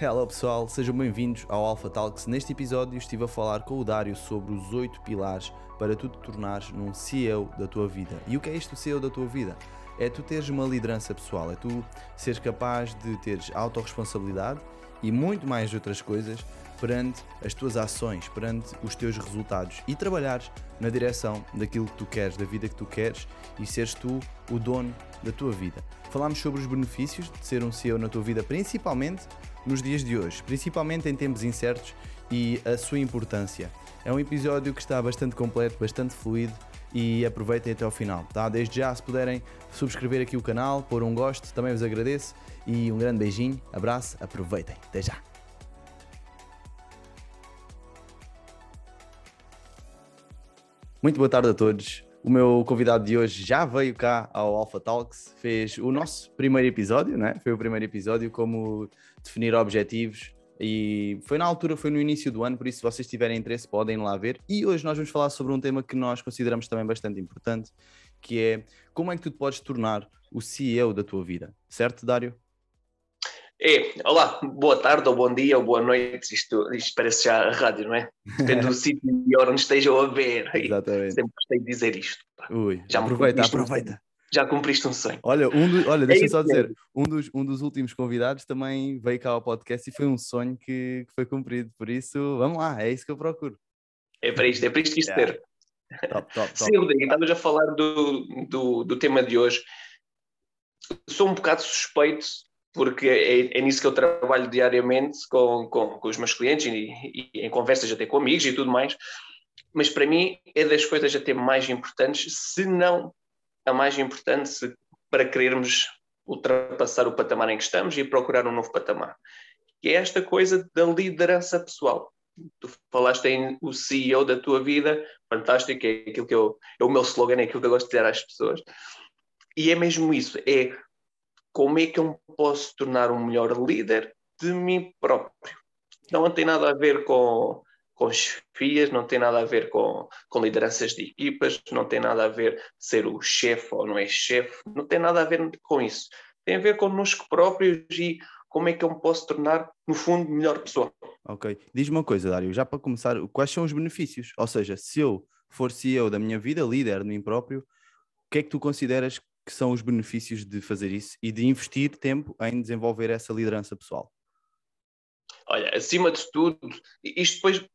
Hello pessoal, sejam bem-vindos ao Alpha Talks. Neste episódio estive a falar com o Dário sobre os 8 pilares para tu te tornares num CEO da tua vida. E o que é isto CEO da tua vida? É tu teres uma liderança pessoal, é tu seres capaz de teres autorresponsabilidade e muito mais outras coisas perante as tuas ações, perante os teus resultados e trabalhares na direção daquilo que tu queres, da vida que tu queres e seres tu o dono da tua vida. Falámos sobre os benefícios de ser um CEO na tua vida, principalmente nos dias de hoje, principalmente em tempos incertos e a sua importância. É um episódio que está bastante completo, bastante fluido e aproveitem até ao final, tá? Desde já, se puderem subscrever aqui o canal, pôr um gosto, também vos agradeço e um grande beijinho, abraço, aproveitem, até já! Muito boa tarde a todos. O meu convidado de hoje já veio cá ao Alpha Talks, fez o nosso primeiro episódio, né? Foi o primeiro episódio, como definir objetivos. E foi na altura, foi no início do ano, por isso, se vocês tiverem interesse, podem lá ver. E hoje nós vamos falar sobre um tema que nós consideramos também bastante importante, que é como é que tu te podes tornar o CEO da tua vida. Certo, Dário? É, olá, boa tarde, ou bom dia, ou boa noite, isto, isto parece já a rádio, não é? Depende do sítio e hora onde estejam a ver. Exatamente. Sempre gostei de dizer isto. Ui, já aproveita, aproveita. Um já cumpriste um sonho. Olha, um do, olha deixa é só dizer, um dos, um dos últimos convidados também veio cá ao podcast e foi um sonho que, que foi cumprido, por isso, vamos lá, é isso que eu procuro. É para isto, é para isto que isto yeah. ter. Top, top, top. Sim, Rodrigo, estavas a falar do, do, do tema de hoje. Sou um bocado suspeito porque é, é, nisso que eu trabalho diariamente com, com, com os meus clientes e, e, em conversas até com amigos e tudo mais. Mas para mim é das coisas até mais importantes, se não a mais importante para querermos ultrapassar o patamar em que estamos e procurar um novo patamar. Que é esta coisa da liderança pessoal. Tu falaste em o CEO da tua vida, fantástico, é aquilo que eu, é o meu slogan, é aquilo que eu gosto de dizer às pessoas. E é mesmo isso, é como é que eu posso tornar um melhor líder de mim próprio. Não tem nada a ver com, com chefias, não tem nada a ver com, com lideranças de equipas, não tem nada a ver ser o chefe ou não é chefe, não tem nada a ver com isso. Tem a ver connosco próprios e como é que eu me posso tornar, no fundo, melhor pessoa. Ok. Diz-me uma coisa, Dário, já para começar, quais são os benefícios? Ou seja, se eu for CEO da minha vida, líder de mim próprio, o que é que tu consideras que são os benefícios de fazer isso e de investir tempo em desenvolver essa liderança pessoal? Olha, acima de tudo, isto depois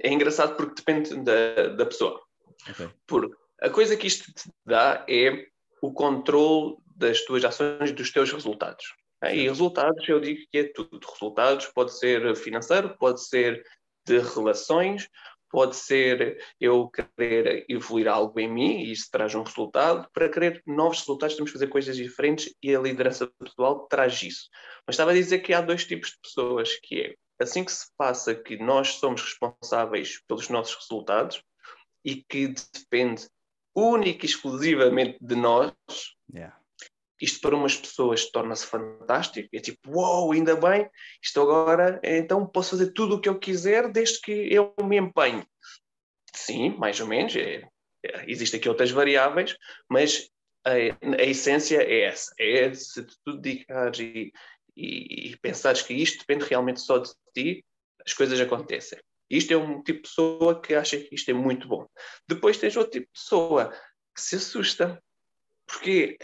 é engraçado porque depende da, da pessoa. Okay. Porque a coisa que isto te dá é o controle das tuas ações, dos teus resultados. E resultados, eu digo que é tudo. Resultados pode ser financeiro, pode ser de relações, pode ser eu querer evoluir algo em mim e isso traz um resultado. Para querer novos resultados, temos que fazer coisas diferentes e a liderança pessoal traz isso. Mas estava a dizer que há dois tipos de pessoas, que é assim que se passa que nós somos responsáveis pelos nossos resultados e que depende única e exclusivamente de nós, yeah. Isto para umas pessoas torna-se fantástico. É tipo, uau, wow, ainda bem, isto agora, então posso fazer tudo o que eu quiser desde que eu me empenhe. Sim, mais ou menos. É, é, existem aqui outras variáveis, mas a, a essência é essa. É se tu dedicares e, e, e pensares que isto depende realmente só de ti, as coisas acontecem. Isto é um tipo de pessoa que acha que isto é muito bom. Depois tens outro tipo de pessoa que se assusta. Porque,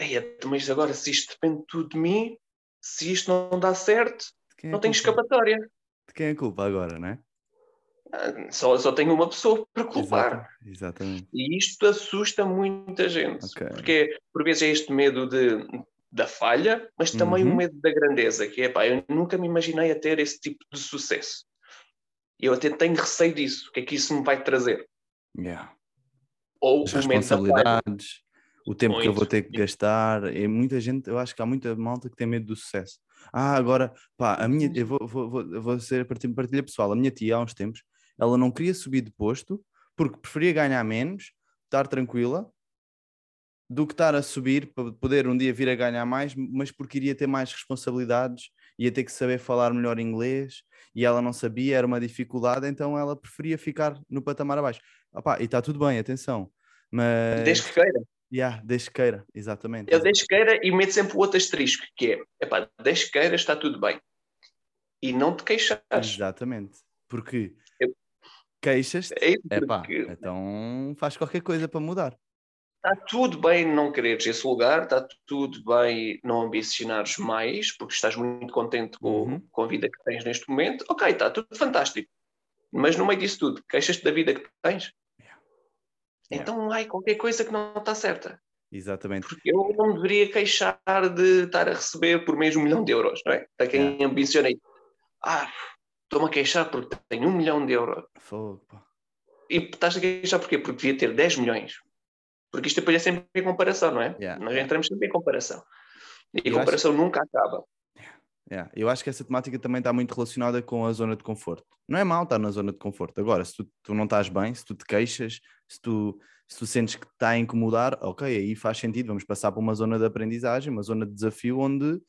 mas agora se isto depende tudo de mim, se isto não dá certo, é não tenho escapatória. De quem é a culpa agora, não é? Ah, só, só tenho uma pessoa para culpar. Exatamente. E isto assusta muita gente. Okay. Porque, por vezes, é este medo de da falha, mas também uhum. o medo da grandeza, que é, pá, eu nunca me imaginei a ter esse tipo de sucesso. E eu até tenho receio disso, o que é que isso me vai trazer. Yeah. Ou As responsabilidades, o tempo Muito. que eu vou ter que gastar, e muita gente, eu acho que há muita malta que tem medo do sucesso. Ah, agora, pá, a minha, eu vou, vou, vou, vou ser partilha pessoal, a minha tia há uns tempos, ela não queria subir de posto porque preferia ganhar menos, estar tranquila, do que estar a subir para poder um dia vir a ganhar mais, mas porque iria ter mais responsabilidades, ia ter que saber falar melhor inglês e ela não sabia, era uma dificuldade, então ela preferia ficar no patamar abaixo. Opa, e está tudo bem, atenção. Mas... Desde que queira. Yeah, que queira, exatamente. Eu desde que queira e meto sempre o outro asterisco, que é, epá, que queira está tudo bem. e não te queixares. Exatamente. Porque eu... queixas-te, é pá, então faz qualquer coisa para mudar. Está tudo bem não quereres esse lugar, está tudo bem não ambicionares mais, porque estás muito contente com, uhum. com a vida que tens neste momento. Ok, está tudo fantástico. Mas no meio disso tudo, queixas-te da vida que tens? Yeah. Então, ai, qualquer coisa que não está certa. Exatamente. Porque eu não deveria queixar de estar a receber por mês um milhão de euros, não é? Para quem yeah. ambiciona ah, estou-me a queixar porque tenho um milhão de euros. Fogo, pá. E estás a queixar porquê? Porque devia ter 10 milhões. Porque isto depois é sempre em comparação, não é? Yeah. Nós entramos sempre em comparação. E a comparação acho... nunca acaba. Yeah. Eu acho que essa temática também está muito relacionada com a zona de conforto. Não é mal estar na zona de conforto. Agora, se tu, tu não estás bem, se tu te queixas, se tu, se tu sentes que está a incomodar, ok, aí faz sentido. Vamos passar para uma zona de aprendizagem, uma zona de desafio onde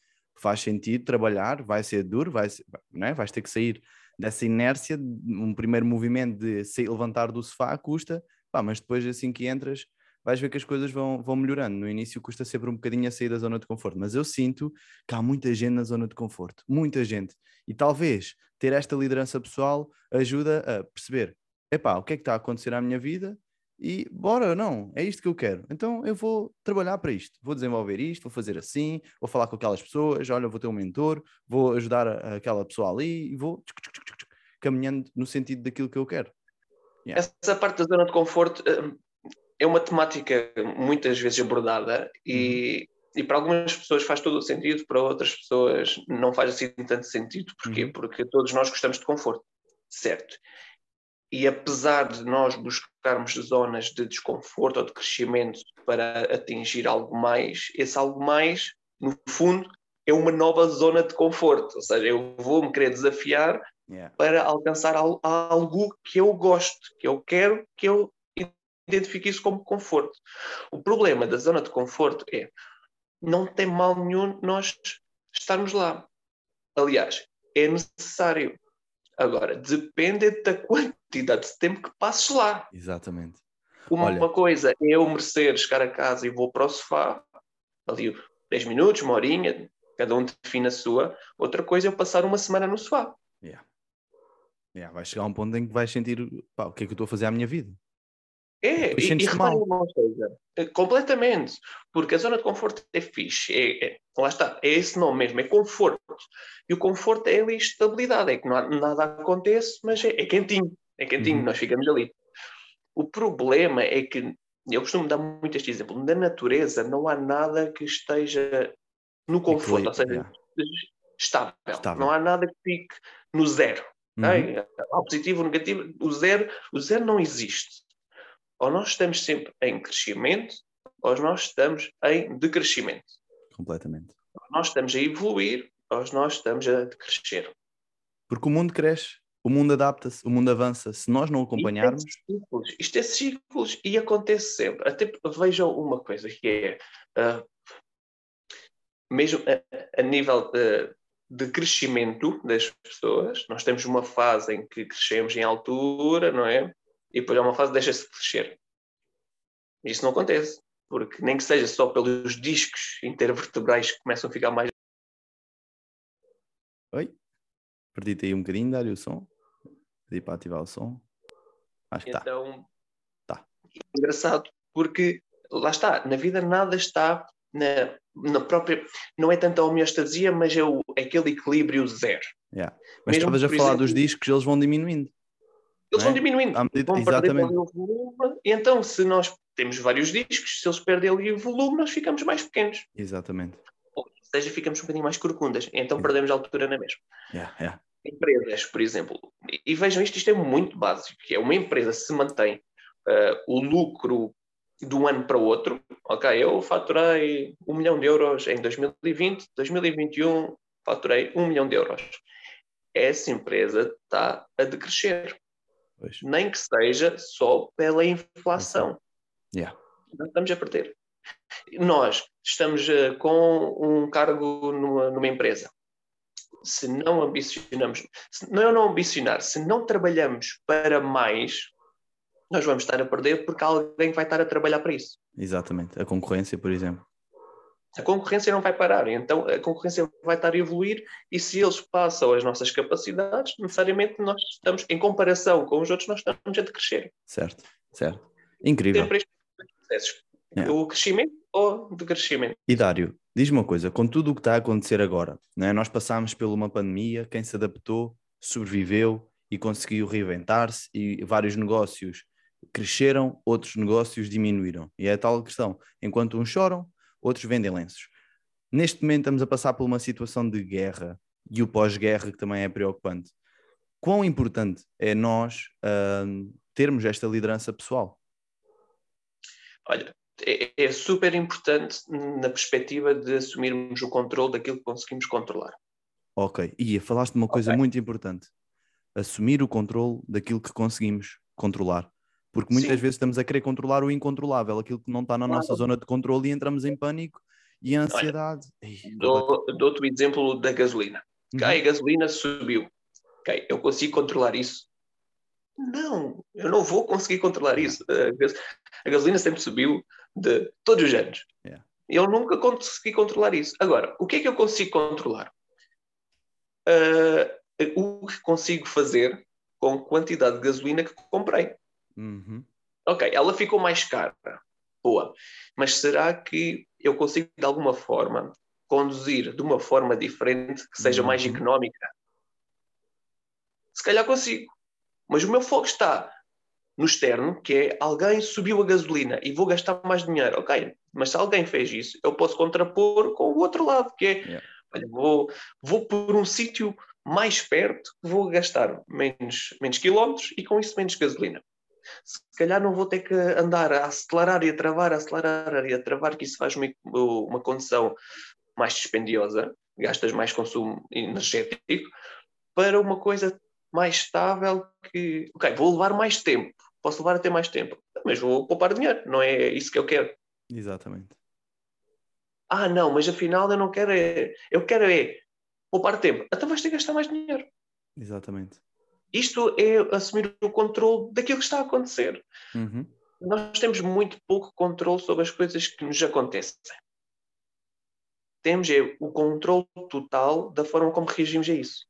faz sentido trabalhar, vai ser duro, vai ser, não é? vais ter que sair dessa inércia, um primeiro movimento de se levantar do sofá custa, pá, mas depois assim que entras vais ver que as coisas vão, vão melhorando. No início custa sempre um bocadinho a sair da zona de conforto, mas eu sinto que há muita gente na zona de conforto, muita gente. E talvez ter esta liderança pessoal ajuda a perceber, epá, o que é que está a acontecer à minha vida e bora, não, é isto que eu quero. Então eu vou trabalhar para isto, vou desenvolver isto, vou fazer assim, vou falar com aquelas pessoas, olha, vou ter um mentor, vou ajudar aquela pessoa ali e vou caminhando no sentido daquilo que eu quero. Yeah. Essa parte da zona de conforto hum, é uma temática muitas vezes abordada e, e para algumas pessoas faz todo o sentido, para outras pessoas não faz assim tanto sentido. Porquê? Uhum. Porque todos nós gostamos de conforto, certo? E apesar de nós buscarmos zonas de desconforto ou de crescimento para atingir algo mais, esse algo mais, no fundo, é uma nova zona de conforto. Ou seja, eu vou-me querer desafiar yeah. para alcançar algo que eu gosto, que eu quero, que eu identifique isso como conforto. O problema da zona de conforto é não tem mal nenhum nós estarmos lá. Aliás, é necessário. Agora, depende da quantidade de tempo que passes lá. Exatamente. Uma, Olha... coisa é eu merecer chegar a casa e vou para o sofá, ali 10 minutos, uma horinha, cada um define a sua. Outra coisa é eu passar uma semana no sofá. Yeah. Yeah, vai chegar um ponto em que vais sentir pá, o que é que eu estou a fazer à minha vida. É, e, e repare uma coisa, é, completamente, porque a zona de conforto é fixe, é, é, lá está, é esse nome mesmo, é conforto. E o conforto é ali estabilidade, é que não, nada acontece, mas é, é quentinho, é quentinho, uhum. nós ficamos ali. O problema é que, eu costumo dar muito este exemplo, na natureza não há nada que esteja no conforto, ou seja, estável. estável. Não há nada que fique no zero. Uhum. Okay? Ao positivo, ou negativo, o zero, o zero não existe ou nós estamos sempre em crescimento, ou nós estamos em decrescimento. Completamente. Ou nós estamos a evoluir, ou nós estamos a decrescer. Porque o mundo cresce, o mundo adapta-se, o mundo avança. Se nós não acompanharmos. Isto é ciclos, isto é ciclos e acontece sempre. Até vejam uma coisa que é. Uh, mesmo a, a nível de, de, crescimento das pessoas, nós temos uma fase em que crescemos em altura, não é? E depois há uma fase deixa-se crescer. Isso não acontece, porque nem que seja só pelos discos intervertebrais que começam a ficar mais. Oi? Perdi-te aí um bocadinho, Dário, o som. Pedi para ativar o som. Acho que está. Então, tá. É engraçado, porque lá está, na vida nada está na, na própria. Não é tanto a homeostasia, mas é, o, é aquele equilíbrio zero. Yeah. Mas estavas a falar exemplo, dos discos, eles vão diminuindo. Eles vão é? diminuindo, medida, vão perder o volume. E então, se nós temos vários discos, se eles perdem ali o volume, nós ficamos mais pequenos. Exatamente. Ou seja, ficamos um bocadinho mais corcundas. Então perdemos a altura na mesma. Yeah, yeah. Empresas, por exemplo, e vejam isto, isto é muito básico, que é uma empresa se mantém uh, o lucro de um ano para o outro, ok, eu faturei um milhão de euros em 2020, 2021 faturei um milhão de euros. Essa empresa está a decrescer. Pois. nem que seja só pela inflação. Yeah. Não estamos a perder. Nós estamos uh, com um cargo numa, numa, empresa. Se não ambicionamos, se não, não ambicionar, se não trabalhamos para mais, nós vamos estar a perder porque alguém vai estar a trabalhar para isso. Exatamente. A concorrência, por exemplo. A concorrência não vai parar, então a concorrência vai estar a evoluir e se eles passam as nossas capacidades, necessariamente nós estamos, em comparação com os outros, nós estamos a crescer. Certo, certo. Incrível. Sempre estes processos. É. O crescimento ou decrescimento. E Dário, diz-me uma coisa, com tudo o que está a acontecer agora, né? nós passámos por uma pandemia, quem se adaptou, sobreviveu e conseguiu reinventar-se e vários negócios cresceram, outros negócios diminuíram. E é a tal questão, enquanto uns choram, outros vendem lenços. Neste momento estamos a passar por uma situação de guerra e o pós-guerra que também é preocupante. Quão importante é nós uh, termos esta liderança pessoal? Olha, é, é, super importante na perspectiva de assumirmos o controle daquilo que conseguimos controlar. Ok, e falaste de uma coisa okay. muito importante: assumir o controle daquilo que conseguimos controlar. Porque muitas Sim. vezes estamos a querer controlar o incontrolável, aquilo que não está na claro. nossa zona de controle e entramos em pânico e ansiedade. Dou-te o exemplo da gasolina. Uhum. a gasolina subiu. Okay, eu consigo controlar isso? Não, eu não vou conseguir controlar isso. A gasolina sempre subiu de todos os anos. Yeah. Eu nunca consegui controlar isso. Agora, o que é que eu consigo controlar? Uh, o que consigo fazer com a quantidade de gasolina que comprei. Uhum. Ok, ela ficou mais cara. Boa. Mas será que eu consigo, de alguma forma, conduzir de uma forma diferente que seja uhum. mais económica? Se calhar consigo. Mas o meu foco está no externo, que é alguém subiu a gasolina e vou gastar mais dinheiro. Ok, mas se alguém fez isso, eu posso contrapor com o outro lado, que é, yeah. olha, vou, vou por um sítio mais perto, vou gastar menos, menos quilómetros e com isso menos gasolina se calhar não vou ter que andar a acelerar e a travar, a acelerar e a travar, que isso faz uma, uma condição mais dispendiosa, gastas mais consumo energético, para uma coisa mais estável que, ok, vou levar mais tempo, posso levar até mais tempo, mas vou poupar dinheiro, não é isso que eu quero. Exatamente. Ah, não, mas afinal eu não quero é, eu quero é poupar tempo, então vais ter que gastar mais dinheiro. Exatamente. Isto é assumir o controle daquilo que está a acontecer. Uhum. Nós temos muito pouco controle sobre as coisas que nos acontecem. Temos é, o controle total da forma como reagimos a isso.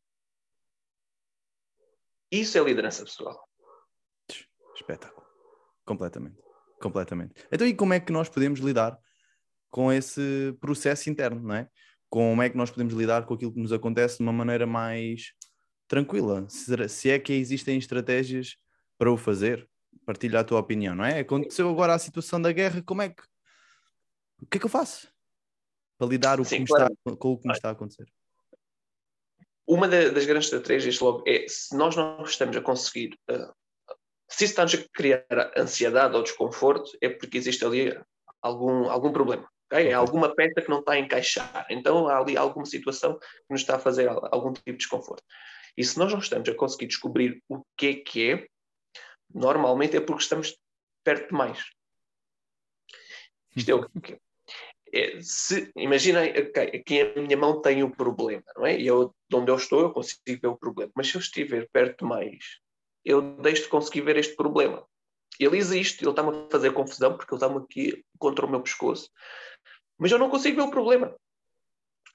Isso é liderança pessoal. Espetáculo. Completamente. Completamente. Então, e como é que nós podemos lidar com esse processo interno, não é? Como é que nós podemos lidar com aquilo que nos acontece de uma maneira mais tranquila. Se é que existem estratégias para o fazer, partilha a tua opinião, não é? Aconteceu agora a situação da guerra, como é que. O que é que eu faço para lidar Sim, claro. está, com o que me está a acontecer? Uma das grandes estratégias logo é se nós não estamos a conseguir, uh, se isso está a criar ansiedade ou desconforto, é porque existe ali algum, algum problema. Okay? É alguma peça que não está a encaixar. Então há ali alguma situação que nos está a fazer algum tipo de desconforto. E se nós não estamos a conseguir descobrir o que é que é, normalmente é porque estamos perto demais. Isto é o que é, se, imaginem, okay, aqui a minha mão tem o problema, não é? E eu, de onde eu estou, eu consigo ver o problema. Mas se eu estiver perto demais, eu deixo de conseguir ver este problema. Ele existe, ele está-me a fazer confusão porque ele está-me aqui contra o meu pescoço. Mas eu não consigo ver o problema.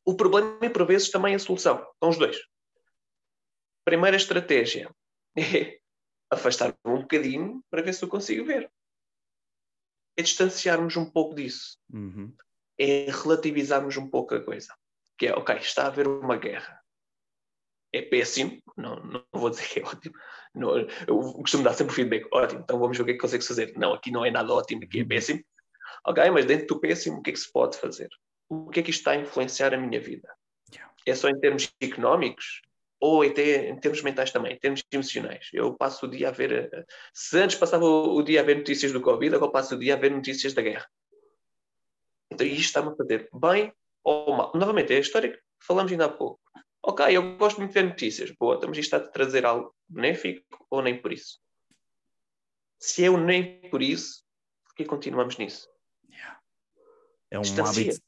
O problema e por vezes também a solução. São os dois primeira estratégia é afastar-me um bocadinho para ver se eu consigo ver. É distanciarmos um pouco disso. Uhum. É relativizarmos um pouco a coisa. Que é, ok, está a haver uma guerra. É péssimo, não, não vou dizer que é ótimo. Não, eu costumo dar sempre feedback, ótimo, então vamos ver o que é que consegues fazer. Não, aqui não é nada ótimo, aqui é uhum. péssimo. Ok, mas dentro do péssimo, o que é que se pode fazer? O que é que isto está a influenciar a minha vida? É só em termos económicos? Ou até em termos mentais também, em termos emocionais. Eu passo o dia a ver. Se antes passava o dia a ver notícias do Covid, agora passo o dia a ver notícias da guerra. Então isto está-me a fazer bem ou mal. Novamente, é a história que falamos ainda há pouco. Ok, eu gosto muito de ver notícias. Boa, estamos isto a trazer algo benéfico ou nem por isso? Se é o nem por isso, por que continuamos nisso? Yeah. É um hábito,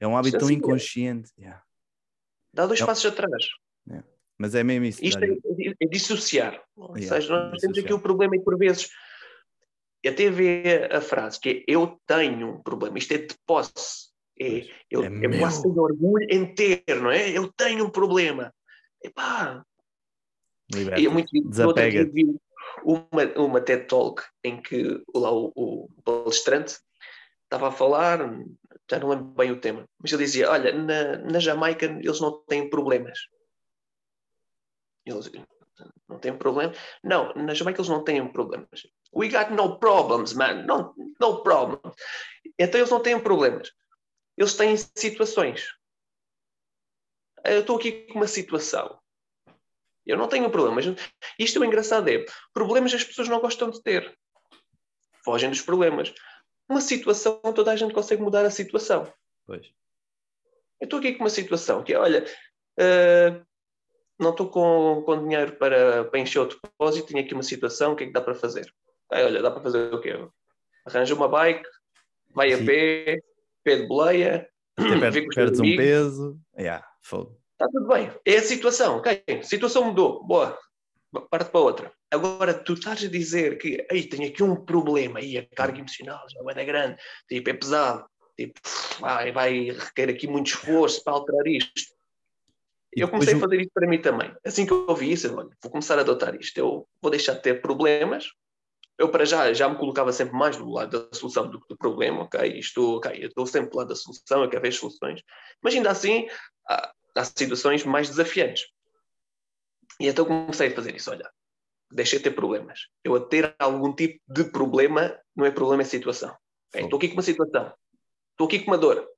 é um hábito tão inconsciente. Yeah. Dá dois é passos atrás. Yeah. Mas é mesmo isso. Isto é, é, dissociar. Ou yeah, seja, nós temos aqui o problema e por vezes até vê a frase que é eu tenho um problema, isto é de posse. É, eu, é, é quase tenho orgulho em ter, não é? Eu tenho um problema. Epá. Liberta. E é muito Desapega. Uma, uma TED Talk em que lá o, o palestrante estava a falar, já não lembro bem o tema, mas ele dizia: Olha, na, na Jamaica eles não têm problemas. Eles não têm problemas. Não, na Jamaica eles não têm problemas. We got no problems, man. No, no problems. Então eles não têm problemas. Eles têm situações. Eu estou aqui com uma situação. Eu não tenho problemas. Isto é o engraçado é, problemas as pessoas não gostam de ter. Fogem dos problemas. Uma situação, toda a gente consegue mudar a situação. Pois. Eu estou aqui com uma situação que é, olha, uh, não estou com, com dinheiro para, para encher o depósito, tenho aqui uma situação, o que é que dá para fazer? Aí, olha, dá para fazer o quê? Arranja uma bike, vai Sim. a pé, pé de boleia, perdes um peso, yeah, fogo. Está tudo bem. É a situação, ok? A situação mudou, boa, parte para outra. Agora, tu estás a dizer que aí tenho aqui um problema, aí a carga emocional já é grande, tipo, é pesado, tipo, vai, vai requer aqui muito esforço para alterar isto. Eu comecei a fazer isto para mim também. Assim que eu ouvi isso, eu, olha, vou começar a adotar isto. Eu vou deixar de ter problemas. Eu, para já, já me colocava sempre mais do lado da solução do que do problema, ok? Estou, ok, eu estou sempre do lado da solução, eu quero ver as soluções. Mas ainda assim, há, há situações mais desafiantes. E então comecei a fazer isso. Olha, deixei de ter problemas. Eu a ter algum tipo de problema, não é problema, é situação. Okay? Estou aqui com uma situação. Estou aqui com uma dor.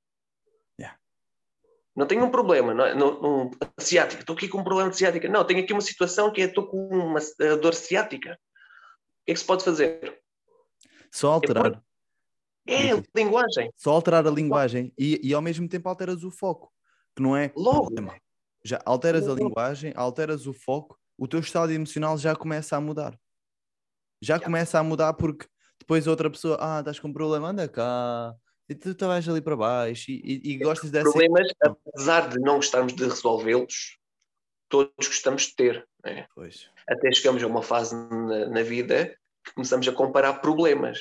Não tenho um problema, não, é? não, não, ciática. Estou aqui com um problema de ciática. Não, tenho aqui uma situação que é estou com uma dor ciática. O que é que se pode fazer? Só alterar. É, é linguagem. Só alterar a linguagem e, e ao mesmo tempo alteras o foco, que não é Logo. problema. Já alteras a linguagem, alteras o foco, o teu estado emocional já começa a mudar. Já começa a mudar porque depois outra pessoa, ah, estás com um problema, anda cá, e tu, vais ali para baixo e, e, e gostas dessa. Problemas, apesar de não gostarmos de resolvê-los, todos gostamos de ter. Né? Pois. Até chegamos a uma fase na, na vida que começamos a comparar problemas.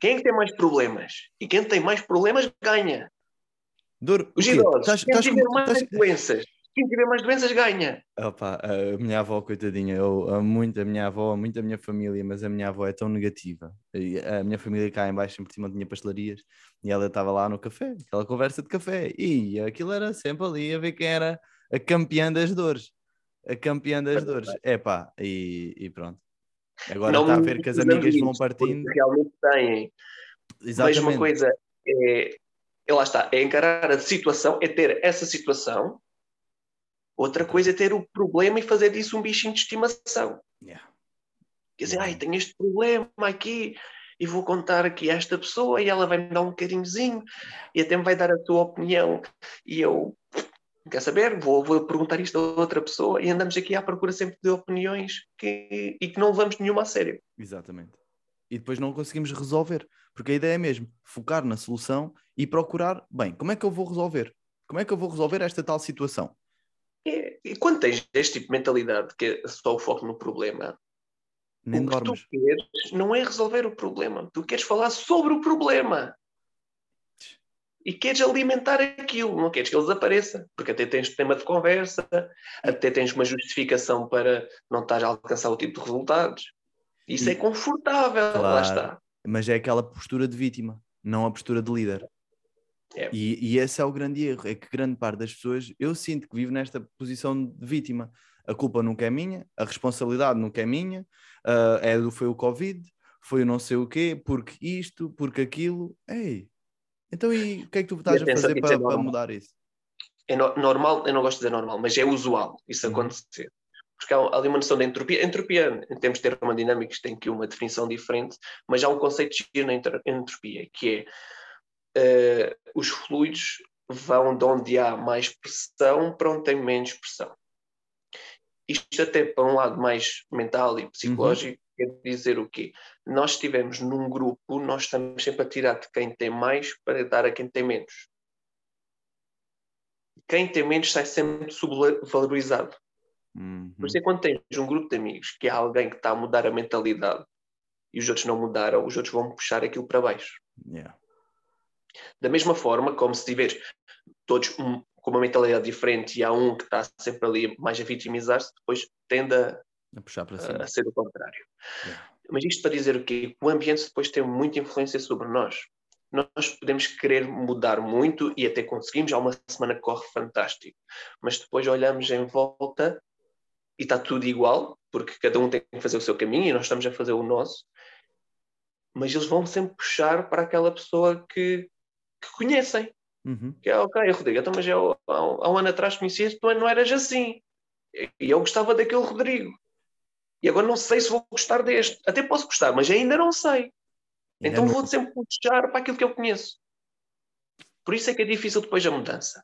Quem é tem mais problemas? E quem tem mais problemas ganha. Dor, Os idosos, tás, quem tiver mais doenças, quem tiver mais doenças ganha. Opa, a minha avó, coitadinha, eu amo muito a minha avó, muito a minha família, mas a minha avó é tão negativa. A minha família cá em baixo, sempre tinha pastelarias, e ela estava lá no café, aquela conversa de café, e aquilo era sempre ali a ver quem era a campeã das dores. A campeã das dores. É pá, e, e, pronto. Agora não está a ver que as amigas vão partindo. Realmente têm. Exatamente. Mas uma coisa é, é, lá está, é encarar a situação, é ter essa situação Outra coisa é ter o problema e fazer disso um bichinho de estimação. Yeah. Quer dizer, ai, tenho este problema aqui e vou contar aqui a esta pessoa e ela vai me dar um carinhozinho e até me vai dar a sua opinião e eu, quer saber, vou, vou perguntar isto a outra pessoa e andamos aqui à procura sempre de opiniões que, e que não levamos nenhuma a sério. Exatamente. E depois não conseguimos resolver, porque a ideia é mesmo focar na solução e procurar, bem, como é que eu vou resolver? Como é que eu vou resolver esta tal situação? E, e quando tens este tipo de mentalidade que é só o foco no problema, Nem o que dormes. tu queres não é resolver o problema, tu queres falar sobre o problema. E queres alimentar aquilo, não queres que ele desapareça, porque até tens tema de conversa, até tens uma justificação para não estar a alcançar o tipo de resultados. Isso e, é confortável, claro, lá está. Mas é aquela postura de vítima, não a postura de líder. É. E, e, esse é o grande erro, é que grande parte das pessoas, eu sinto que vivo nesta posição de vítima. A culpa nunca é minha, a responsabilidade nunca é minha, uh, é do, foi o Covid, foi o não sei o quê, porque isto, porque aquilo. Ei, então e o que é que tu estás a fazer para, é para, mudar isso? É no, normal, eu não gosto de dizer normal, mas é usual isso uhum. acontecer. Porque há ali uma noção de entropia. Entropia, em termos de termodinâmicos, tem aqui uma definição diferente, mas há um conceito de na entropia, que é uh, os fluidos vão de onde há mais pressão para onde tem menos pressão. Isto até para um lado mais mental e psicológico uhum. quer dizer o quê? Nós estivemos num grupo, nós estamos sempre a tirar de quem tem mais para dar a quem tem menos. Quem tem menos sai sempre subvalorizado. Uhum. Por isso é quando tens um grupo de amigos que há alguém que está a mudar a mentalidade e os outros não mudaram, os outros vão puxar aquilo para baixo. Yeah. Da mesma forma, como se tiveres todos um, com uma mentalidade diferente e há um que está sempre ali mais a vitimizar-se, depois tende a, a, puxar para cima. a ser o contrário. Yeah. Mas isto para dizer o quê? O ambiente depois tem muita influência sobre nós. Nós podemos querer mudar muito e até conseguimos. Há uma semana que corre fantástico. Mas depois olhamos em volta e está tudo igual, porque cada um tem que fazer o seu caminho e nós estamos a fazer o nosso. Mas eles vão sempre puxar para aquela pessoa que, que conhecem. Uhum. Que é, ok, Rodrigo, então, mas eu, há, um, há um ano atrás conhecias, tu não eras assim. E eu gostava daquele Rodrigo. E agora não sei se vou gostar deste. Até posso gostar, mas ainda não sei. Ainda então não... vou sempre puxar para aquilo que eu conheço. Por isso é que é difícil depois a mudança.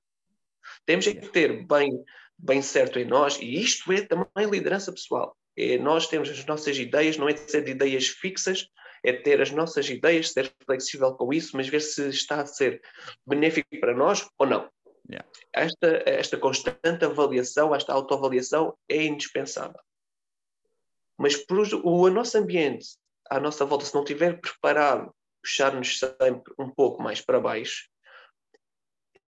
Temos é que ter bem, bem certo em nós, e isto é também liderança pessoal. É nós temos as nossas ideias, não é de ser de ideias fixas, é ter as nossas ideias, ser flexível com isso, mas ver se está a ser benéfico para nós ou não. Yeah. Esta, esta constante avaliação, esta autoavaliação é indispensável. Mas por, o, o nosso ambiente à nossa volta, se não estiver preparado, puxar-nos sempre um pouco mais para baixo,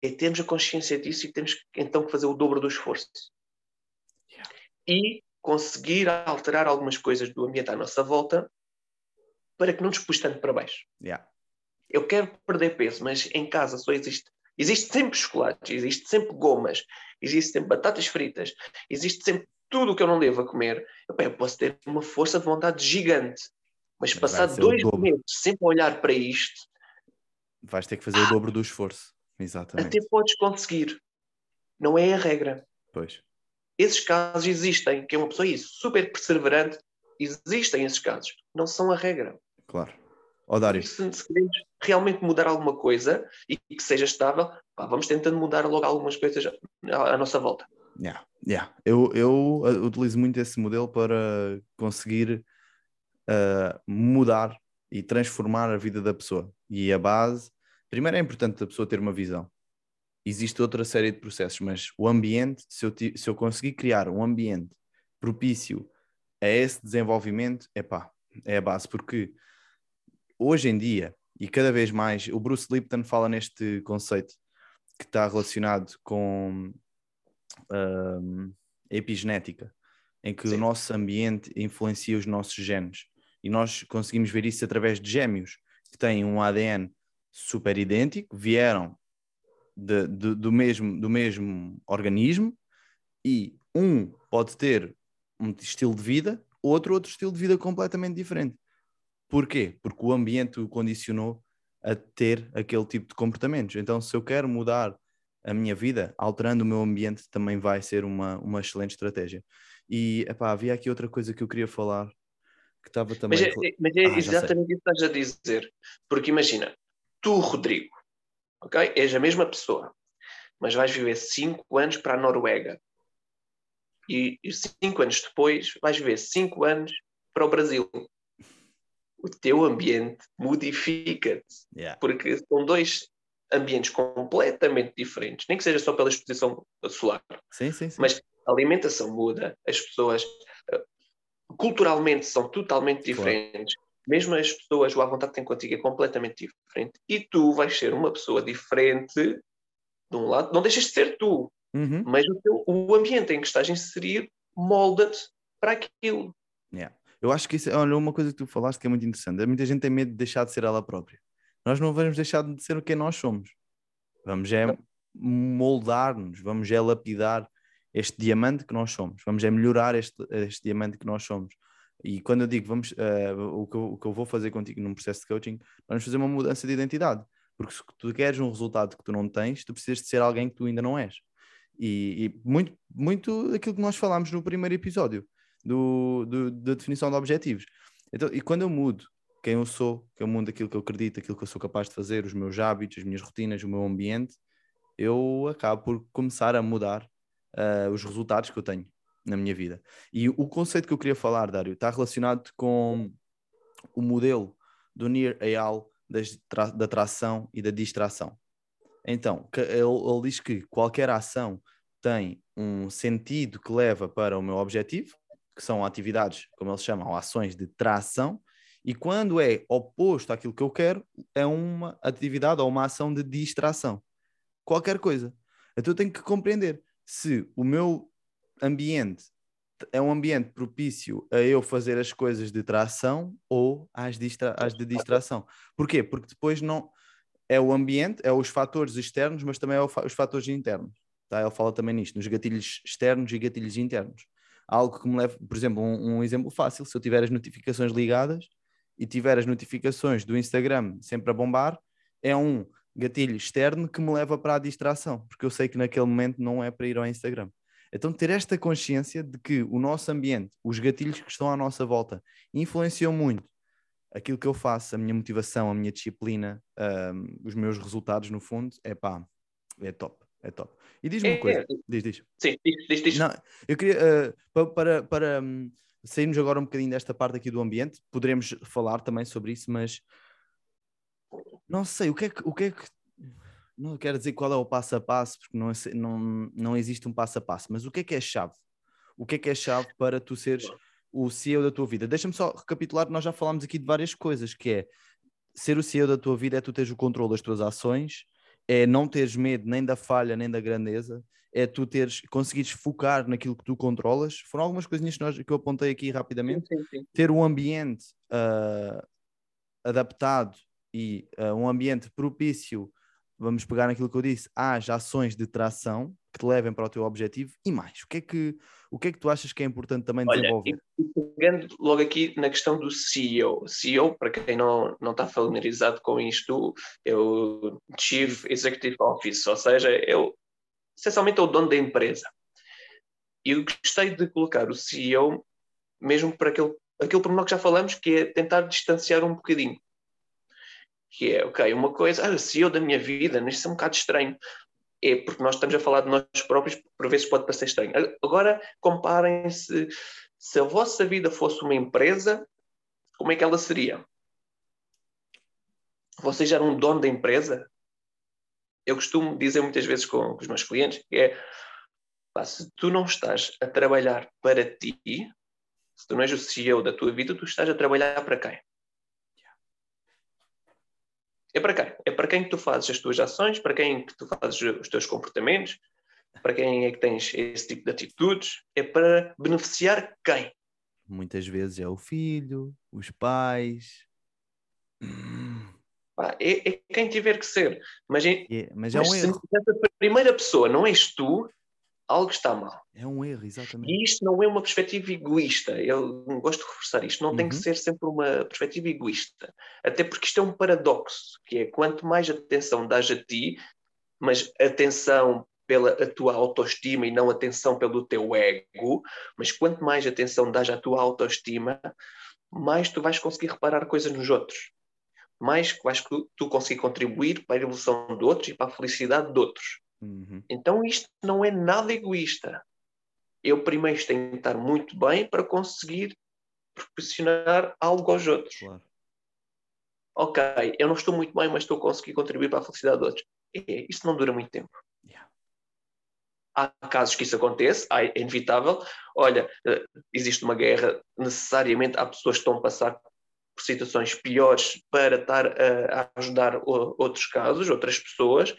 é termos a consciência disso e temos então que fazer o dobro do esforço. Yeah. E conseguir alterar algumas coisas do ambiente à nossa volta para que não nos puxe tanto para baixo. Yeah. Eu quero perder peso, mas em casa só existe. Existe sempre chocolate, existe sempre gomas, existe sempre batatas fritas, existe sempre tudo o que eu não devo comer. Eu, posso ter uma força de vontade gigante, mas, mas passar dois meses sempre a olhar para isto. Vais ter que fazer ah, o dobro do esforço. Exatamente. Até podes conseguir. Não é a regra. Pois. Esses casos existem, que é uma pessoa aí super perseverante, existem esses casos. Não são a regra. Claro. Ó oh, Dário. Se, se, queremos realmente mudar alguma coisa e, que seja estável, pá, vamos tentando mudar logo algumas coisas à, à nossa volta. Yeah, yeah. Eu, eu uh, utilizo muito esse modelo para conseguir uh, mudar e transformar a vida da pessoa. E a base, primeiro é importante a pessoa ter uma visão. Existe outra série de processos, mas o ambiente, se eu, se eu conseguir criar um ambiente propício a esse desenvolvimento, epá, é a base, porque hoje em dia, e cada vez mais, o Bruce Lipton fala neste conceito que está relacionado com um, epigenética, em que Sim. o nosso ambiente influencia os nossos genes. E nós conseguimos ver isso através de gêmeos, que têm um ADN super idêntico, vieram de, de, do, mesmo, do mesmo organismo, e um pode ter um estilo de vida outro outro estilo de vida completamente diferente. Porquê? Porque o ambiente o condicionou a ter aquele tipo de comportamentos. Então, se eu quero mudar a minha vida, alterando o meu ambiente, também vai ser uma, uma excelente estratégia. E epá, havia aqui outra coisa que eu queria falar que estava também. Mas é, mas é ah, exatamente isso que estás a dizer. Porque imagina, tu, Rodrigo, ok? És a mesma pessoa, mas vais viver 5 anos para a Noruega e, cinco anos depois vais ver cinco anos para o Brasil. O teu ambiente modifica-te. Yeah. Porque são dois ambientes completamente diferentes, nem que seja só pela exposição solar. Sim, sim, sim. Mas a alimentação muda, as pessoas eh, culturalmente são totalmente diferentes. Claro. Mesmo as pessoas, o à vontade que têm contigo é completamente diferente. E tu vais ser uma pessoa diferente de um lado, não deixas de ser tu, Uhum. Mas o, teu, o ambiente em que estás inserido molda-te para aquilo. Yeah. Eu acho que isso, olha, uma coisa que tu falaste que é muito interessante. Muita gente tem medo de deixar de ser ela própria. Nós não vamos deixar de ser o que nós somos. Vamos é moldar-nos, vamos é lapidar este diamante que nós somos, vamos é melhorar este, este diamante que nós somos. E quando eu digo vamos, uh, o, que eu, o que eu vou fazer contigo num processo de coaching, vamos fazer uma mudança de identidade. Porque se tu queres um resultado que tu não tens, tu precisas de ser alguém que tu ainda não és. E, e, muito, muito aquilo que nós falámos no primeiro episódio do, do, da definição de objetivos. Então, e quando eu mudo quem eu sou, que eu mudo aquilo que eu acredito, aquilo que eu sou capaz de fazer, os meus hábitos, as minhas rotinas, o meu ambiente, eu acabo por começar a mudar uh, os resultados que eu tenho na minha vida. E o conceito que eu queria falar, Dário, está relacionado com o modelo do Nir Eyal da tração e da distração. Então, ele, ele diz que qualquer ação tem um sentido que leva para o meu objetivo, que são atividades, como eles chamam, ações de tração, E quando é oposto àquilo que eu quero, é uma atividade ou uma ação de distração. Qualquer coisa. Então eu tenho que compreender se o meu ambiente é um ambiente propício a eu fazer as coisas de tração ou às, distra às de distração. Porquê? Porque depois não é o ambiente, é os fatores externos, mas também é os fatores internos. Tá? Ele fala também nisto, nos gatilhos externos e gatilhos internos. Algo que me leva, por exemplo, um, um exemplo fácil, se eu tiver as notificações ligadas e tiver as notificações do Instagram sempre a bombar, é um gatilho externo que me leva para a distração, porque eu sei que naquele momento não é para ir ao Instagram. Então, ter esta consciência de que o nosso ambiente, os gatilhos que estão à nossa volta, influenciam muito aquilo que eu faço, a minha motivação, a minha disciplina, um, os meus resultados, no fundo, é pá, é top, é top. E diz-me uma é, coisa, é, diz, diz. Sim, diz, diz. Não, eu queria, uh, para, para um, sairmos agora um bocadinho desta parte aqui do ambiente, poderemos falar também sobre isso, mas não sei, o que é que, o que, é que não quero dizer qual é o passo a passo, porque não, não, não existe um passo a passo, mas o que é que é chave? O que é que é chave para tu seres o CEO da tua vida? Deixa-me só recapitular, nós já falámos aqui de várias coisas, que é ser o CEO da tua vida é tu teres o controle das tuas ações, é não teres medo nem da falha nem da grandeza, é tu teres, conseguires focar naquilo que tu controlas. Foram algumas coisinhas que, nós, que eu apontei aqui rapidamente. Sim, sim, sim. Ter um ambiente uh, adaptado e uh, um ambiente propício vamos pegar naquilo que eu disse, haja ações de tração que te levem para o teu objetivo e mais. O que é que, o que, é que tu achas que é importante também Olha, desenvolver? pegando logo aqui na questão do CEO. CEO, para quem não, não está familiarizado com isto, é o Chief Executive Office, ou seja, é o, essencialmente é o dono da empresa. E eu gostei de colocar o CEO mesmo para aquele, aquele pormenor que já falamos, que é tentar distanciar um bocadinho que é, ok, uma coisa, ah, eu da minha vida, isto é um bocado estranho. É porque nós estamos a falar de nós próprios, por vezes pode parecer estranho. Agora, comparem-se, se a vossa vida fosse uma empresa, como é que ela seria? Vocês já eram um dono da empresa? Eu costumo dizer muitas vezes com, com os meus clientes que é, pá, se tu não estás a trabalhar para ti, se tu não és o CEO da tua vida, tu estás a trabalhar para quem? É para quem? É para quem que tu fazes as tuas ações, para quem que tu fazes os teus comportamentos, para quem é que tens esse tipo de atitudes, é para beneficiar quem? Muitas vezes é o filho, os pais. É, é, quem tiver que ser. Mas, é, mas, é um mas erro. Se a primeira pessoa não és tu, algo está mal. É um erro, exatamente. E isto não é uma perspectiva egoísta. Eu gosto de reforçar isto. Não uhum. tem que uhum. ser sempre uma perspectiva egoísta. Até porque isto é um paradoxo, que é quanto mais atenção dás a ti, mas atenção pela a tua autoestima e não atenção pelo teu ego, mas quanto mais atenção dás à tua autoestima, mais tu vais conseguir reparar coisas nos outros. Mais vais tu conseguir contribuir para a evolução de outros e para a felicidade de outros. Uhum. Então isto não é nada egoísta. Eu primeiro tenho que estar muito bem para conseguir proporcionar algo aos outros. Claro. Ok, eu não estou muito bem, mas estou a conseguir contribuir para a felicidade de outros. É, isto não dura muito tempo. Yeah. Há casos que isso acontece, é inevitável. Olha, eh, existe uma guerra, necessariamente há pessoas que estão a passar por situações piores para estar a ajudar outros casos, outras pessoas,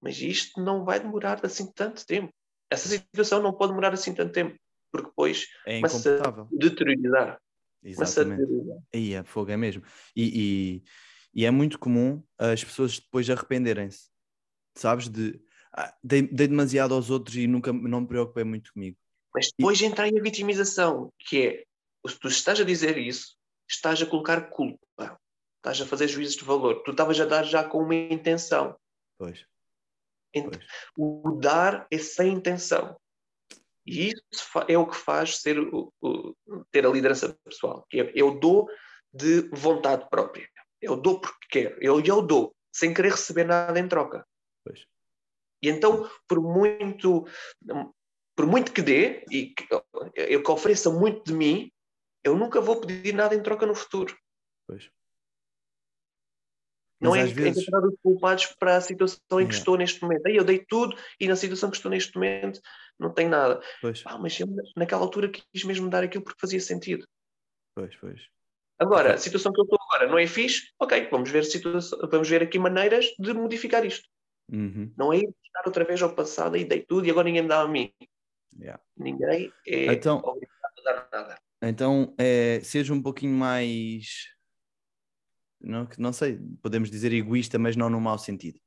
mas isto não vai demorar assim tanto tempo. Essa situação não pode demorar assim tanto tempo, porque depois é começa a deteriorar. Exatamente. Aí é fogo, é mesmo. E, e, e, é muito comum as pessoas depois arrependerem-se, sabes? De ah, dei, demasiado aos outros e nunca não me preocupei muito comigo. Mas depois e... entra aí a vitimização, que é se tu estás a dizer isso, estás a colocar culpa, estás a fazer juízes de valor. Tu estavas a dar já com uma intenção. Pois. O dar é sem intenção. E isso é o que faz ser o, o, ter a liderança pessoal. Que é, eu dou de vontade própria. Eu dou porque quero. Eu, eu dou, sem querer receber nada em troca. Pois. E então, por muito, por muito que dê, e que, eu que ofereça muito de mim, eu nunca vou pedir nada em troca no futuro. Pois. Não é vezes... encontrar os culpados para a situação em que estou neste momento. Aí eu dei tudo e na situação que estou neste momento não tenho nada. Pois. mas eu naquela altura quis mesmo dar aquilo porque fazia sentido. Pois, pois. Agora, a situação que eu estou agora não é fixe, ok, vamos ver, situação, vamos ver aqui maneiras de modificar isto. Uhum. Não é ir buscar outra vez ao passado e dei tudo e agora ninguém me dá a mim. Yeah. Ninguém é então, obrigado a dar nada. Então, é, seja um pouquinho mais. Não, não sei, podemos dizer egoísta, mas não no mau sentido.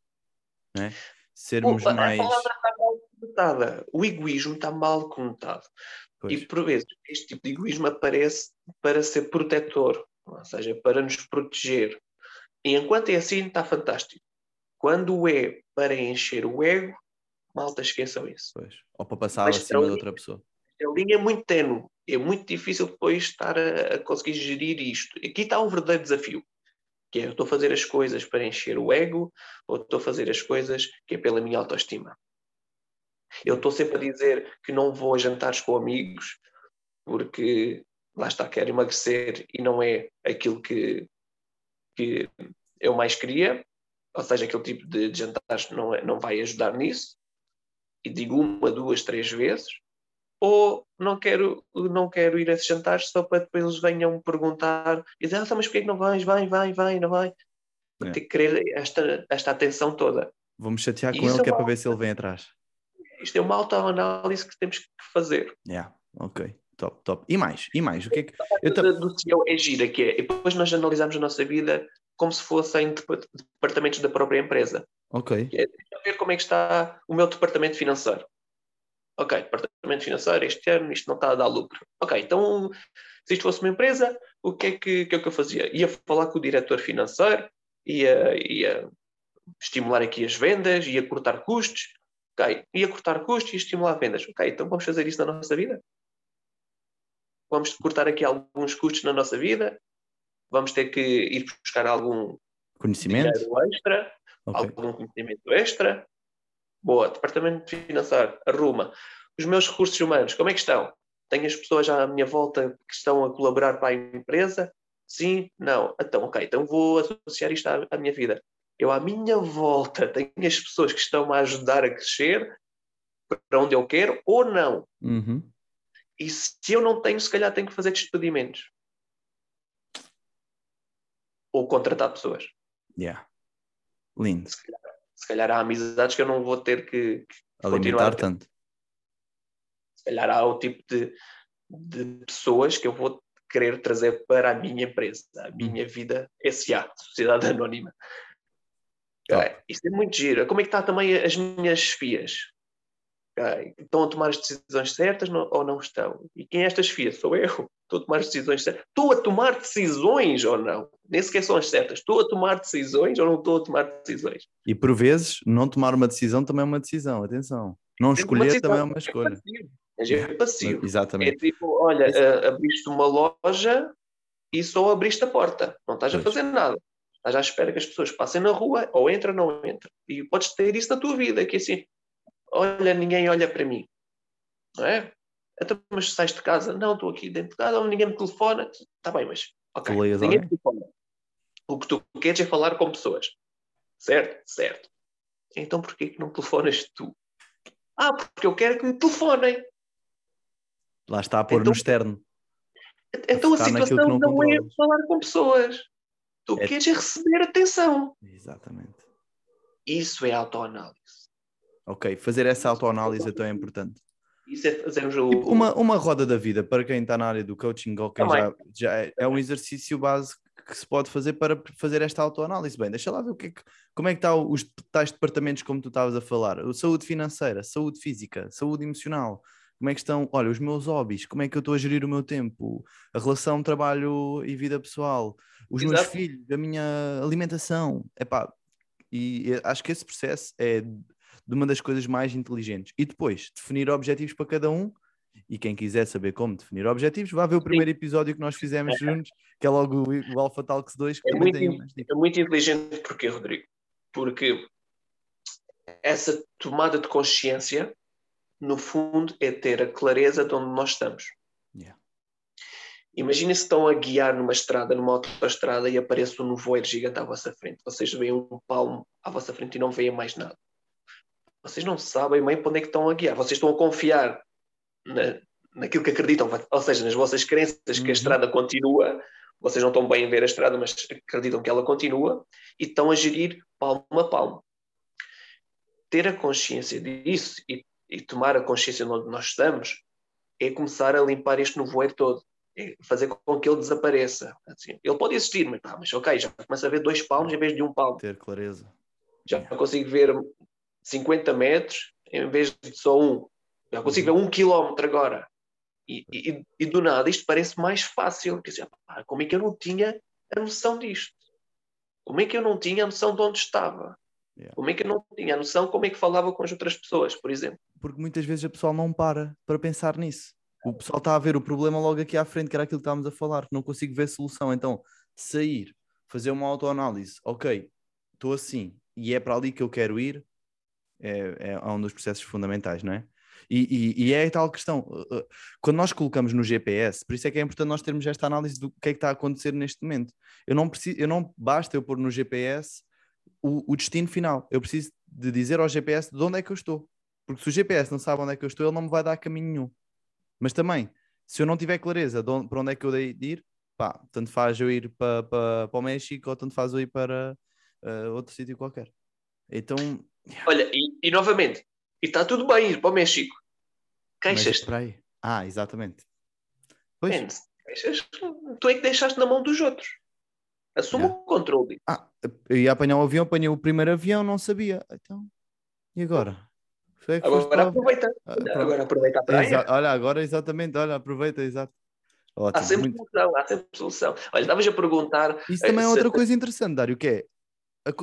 Né? Sermos mais. A palavra está mal conotada. O egoísmo está mal conotado. Pois. E por vezes este tipo de egoísmo aparece para ser protetor, ou seja, para nos proteger. E enquanto é assim, está fantástico. Quando é para encher o ego, malta, esqueçam isso. Pois. Ou para passar Mas acima de outra pessoa. A linha é muito tenue. É muito difícil depois estar a, a conseguir gerir isto. Aqui está um verdadeiro desafio. Que é, eu estou a fazer as coisas para encher o ego ou estou a fazer as coisas que é pela minha autoestima. Eu estou sempre a dizer que não vou a jantares com amigos porque lá está, quero emagrecer e não é aquilo que, que eu mais queria, ou seja, aquele tipo de, jantares não, é, não vai ajudar nisso, e digo uma, duas, três vezes, ou não quero, não quero ir a esses jantares só para depois eles venham perguntar e dizer, ah, então, mas porquê que não vais? Vai, vai, vai, não vai. É. Ter que querer esta, esta atenção toda. Vamos chatear com ele, é que é para ver se ele vem atrás. Isto é uma autoanálise que temos que fazer. Yeah. Ok, top, top. E mais? E mais? O que é que... Eu do, do CEO é gira, que é, e depois nós analisamos a nossa vida como se fossem departamentos da própria empresa. Ok. É, ver como é que está o meu departamento financeiro. Ok, departamento financeiro, este ano isto não está a dar lucro. Ok, então se isto fosse uma empresa, o que é que, que, é que eu fazia? Ia falar com o diretor financeiro, ia, ia estimular aqui as vendas, ia cortar custos. Ok, ia cortar custos e estimular vendas. Ok, então vamos fazer isso na nossa vida? Vamos cortar aqui alguns custos na nossa vida? Vamos ter que ir buscar algum conhecimento extra, okay. algum conhecimento extra? Boa, departamento financeiro, arruma. Os meus recursos humanos, como é que estão? Tenho as pessoas à minha volta que estão a colaborar para a empresa? Sim? Não? Então, ok, então vou associar isto à, à minha vida. Eu, à minha volta, tenho as pessoas que estão a ajudar a crescer para onde eu quero ou não. Uhum. E se eu não tenho, se calhar tenho que fazer despedimentos. Ou contratar pessoas. Yeah. Lindo. Se calhar se calhar há amizades que eu não vou ter que, que alimentar tanto. Se calhar há o tipo de, de pessoas que eu vou querer trazer para a minha empresa, a hum. minha vida SA, Sociedade Anónima. Okay. Isto é muito giro. Como é que está também as minhas FIAs? Estão a tomar as decisões certas ou não estão? E quem é estas FIAs? Sou eu. Estou a tomar as decisões certas. Estou a tomar decisões ou não? Nem sequer são as certas. Estou a tomar decisões ou não estou a tomar decisões? E por vezes, não tomar uma decisão também é uma decisão. Atenção. Não escolher decisão, também é uma escolha. É, é passivo. Exatamente. É tipo, olha, uh, abriste uma loja e só abriste a porta. Não estás pois. a fazer nada. Estás à espera que as pessoas passem na rua ou entram ou não entram. E podes ter isso na tua vida, que é assim, olha, ninguém olha para mim. Não é? Então, mas sais de casa? Não, estou aqui dentro de casa, ninguém me telefona. Está bem, mas ok, ninguém me telefona. O que tu queres é falar com pessoas. Certo? Certo. Então porquê que não telefonas tu? Ah, porque eu quero que me telefonem. Lá está a pôr então, no externo. Então a situação não, não é falar com pessoas. Tu é... queres é receber atenção. Exatamente. Isso é autoanálise. Ok, fazer essa autoanálise é importante. Isso é fazermos o... Tipo, uma, uma roda da vida para quem está na área do coaching ou quem já, já é, é, um exercício básico que se pode fazer para fazer esta autoanálise. Bem, deixa lá ver o que, é que como é que estão os tais departamentos como tu estavas a falar. Saúde financeira, saúde física, saúde emocional. Como é que estão, olha, os meus hobbies, como é que eu estou a gerir o meu tempo, a relação trabalho e vida pessoal, os Exato. meus filhos, a minha alimentação. Epá, e acho que esse processo é de uma das coisas mais inteligentes. E depois, definir objetivos para cada um. E quem quiser saber como definir objetivos, vá ver o primeiro Sim. episódio que nós fizemos juntos, que é logo o, Alpha Talks 2. é, muito, é muito inteligente porque, Rodrigo? Porque essa tomada de consciência, no fundo, é ter a clareza de onde nós estamos. Yeah. Imaginem se estão a guiar numa estrada, numa autoestrada, e aparece um nevoeiro gigante à vossa frente. Vocês veem um palmo à vossa frente e não veem mais nada vocês não sabem bem para onde é que estão a guiar. Vocês estão a confiar na, naquilo que acreditam, ou seja, nas vossas crenças que a uhum. estrada continua, vocês não estão bem a ver a estrada, mas acreditam que ela continua e estão a gerir palmo a palmo. Ter a consciência disso e, e tomar a consciência de onde nós estamos é começar a limpar este nevoeiro todo, é fazer com que ele desapareça. Assim, ele pode existir, mas, ah, mas ok, já começa a ver dois palmos em vez de um palmo. Ter clareza. Já consigo ver 50 metros em vez de só um. Já consigo uhum. ver um quilómetro agora. E, e, e, do nada isto parece mais fácil. Quer dizer, pá, como é que eu não tinha a noção disto? Como é que eu não tinha a noção de onde estava? Yeah. Como é que eu não tinha a noção como é que falava com as outras pessoas, por exemplo? Porque muitas vezes a pessoa não para para pensar nisso. O pessoal está a ver o problema logo aqui à frente, que era aquilo que estávamos a falar, não consigo ver solução. Então, sair, fazer uma autoanálise, ok, estou assim e é para ali que eu quero ir, é, é um dos processos fundamentais, não é? E, e, e, é a tal questão, uh, uh, quando nós colocamos no GPS, por isso é que é importante nós termos esta análise do que é que está a acontecer neste momento. Eu não preciso, eu não basta eu pôr no GPS o, o destino final, eu preciso de dizer ao GPS de onde é que eu estou. Porque se o GPS não sabe onde é que eu estou, ele não me vai dar caminho nenhum. Mas também, se eu não tiver clareza de onde, para onde é que eu dei de ir, pá, tanto faz eu ir para, para, para o México ou tanto faz eu ir para uh, outro sítio qualquer. Então. Olha, e, e novamente, e está tudo bem ir para o México. Queixas-te. Ah, exatamente. Pois. queixas, tu é que deixaste na mão dos outros. Assuma yeah. o controle. Ah, eu ia apanhar o um avião, apanhei o primeiro avião, não sabia. Então, e agora? É agora aproveita. Ah, agora aproveita a praia. olha, agora exatamente, olha, aproveita, exato. Ótimo, há sempre muito... solução, há sempre solução. Olha, estavas a perguntar. Isso também é outra coisa interessante, Dário, que é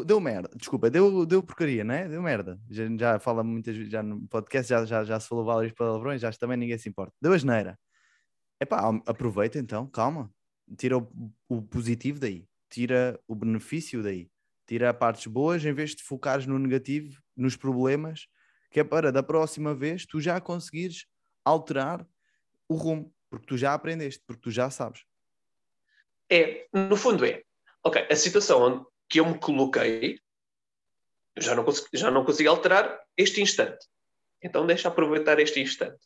Deu merda, desculpa, deu, deu porcaria, não é? Deu merda. Já, já fala muitas vezes, já no podcast já, já, já se falou vários palavrões, já também ninguém se importa. Deu asneira. Epá, aproveita então, calma. Tira o, o, positivo daí, tira o benefício daí, tira partes boas em vez de focares no negativo, nos problemas, que é para da próxima vez tu já conseguires alterar o rumo, porque tu já aprendeste, porque tu já sabes. É, no fundo é. Ok, a situação onde que eu me coloquei, já não, consigo, já não consigo alterar este instante. Então deixa aproveitar este instante.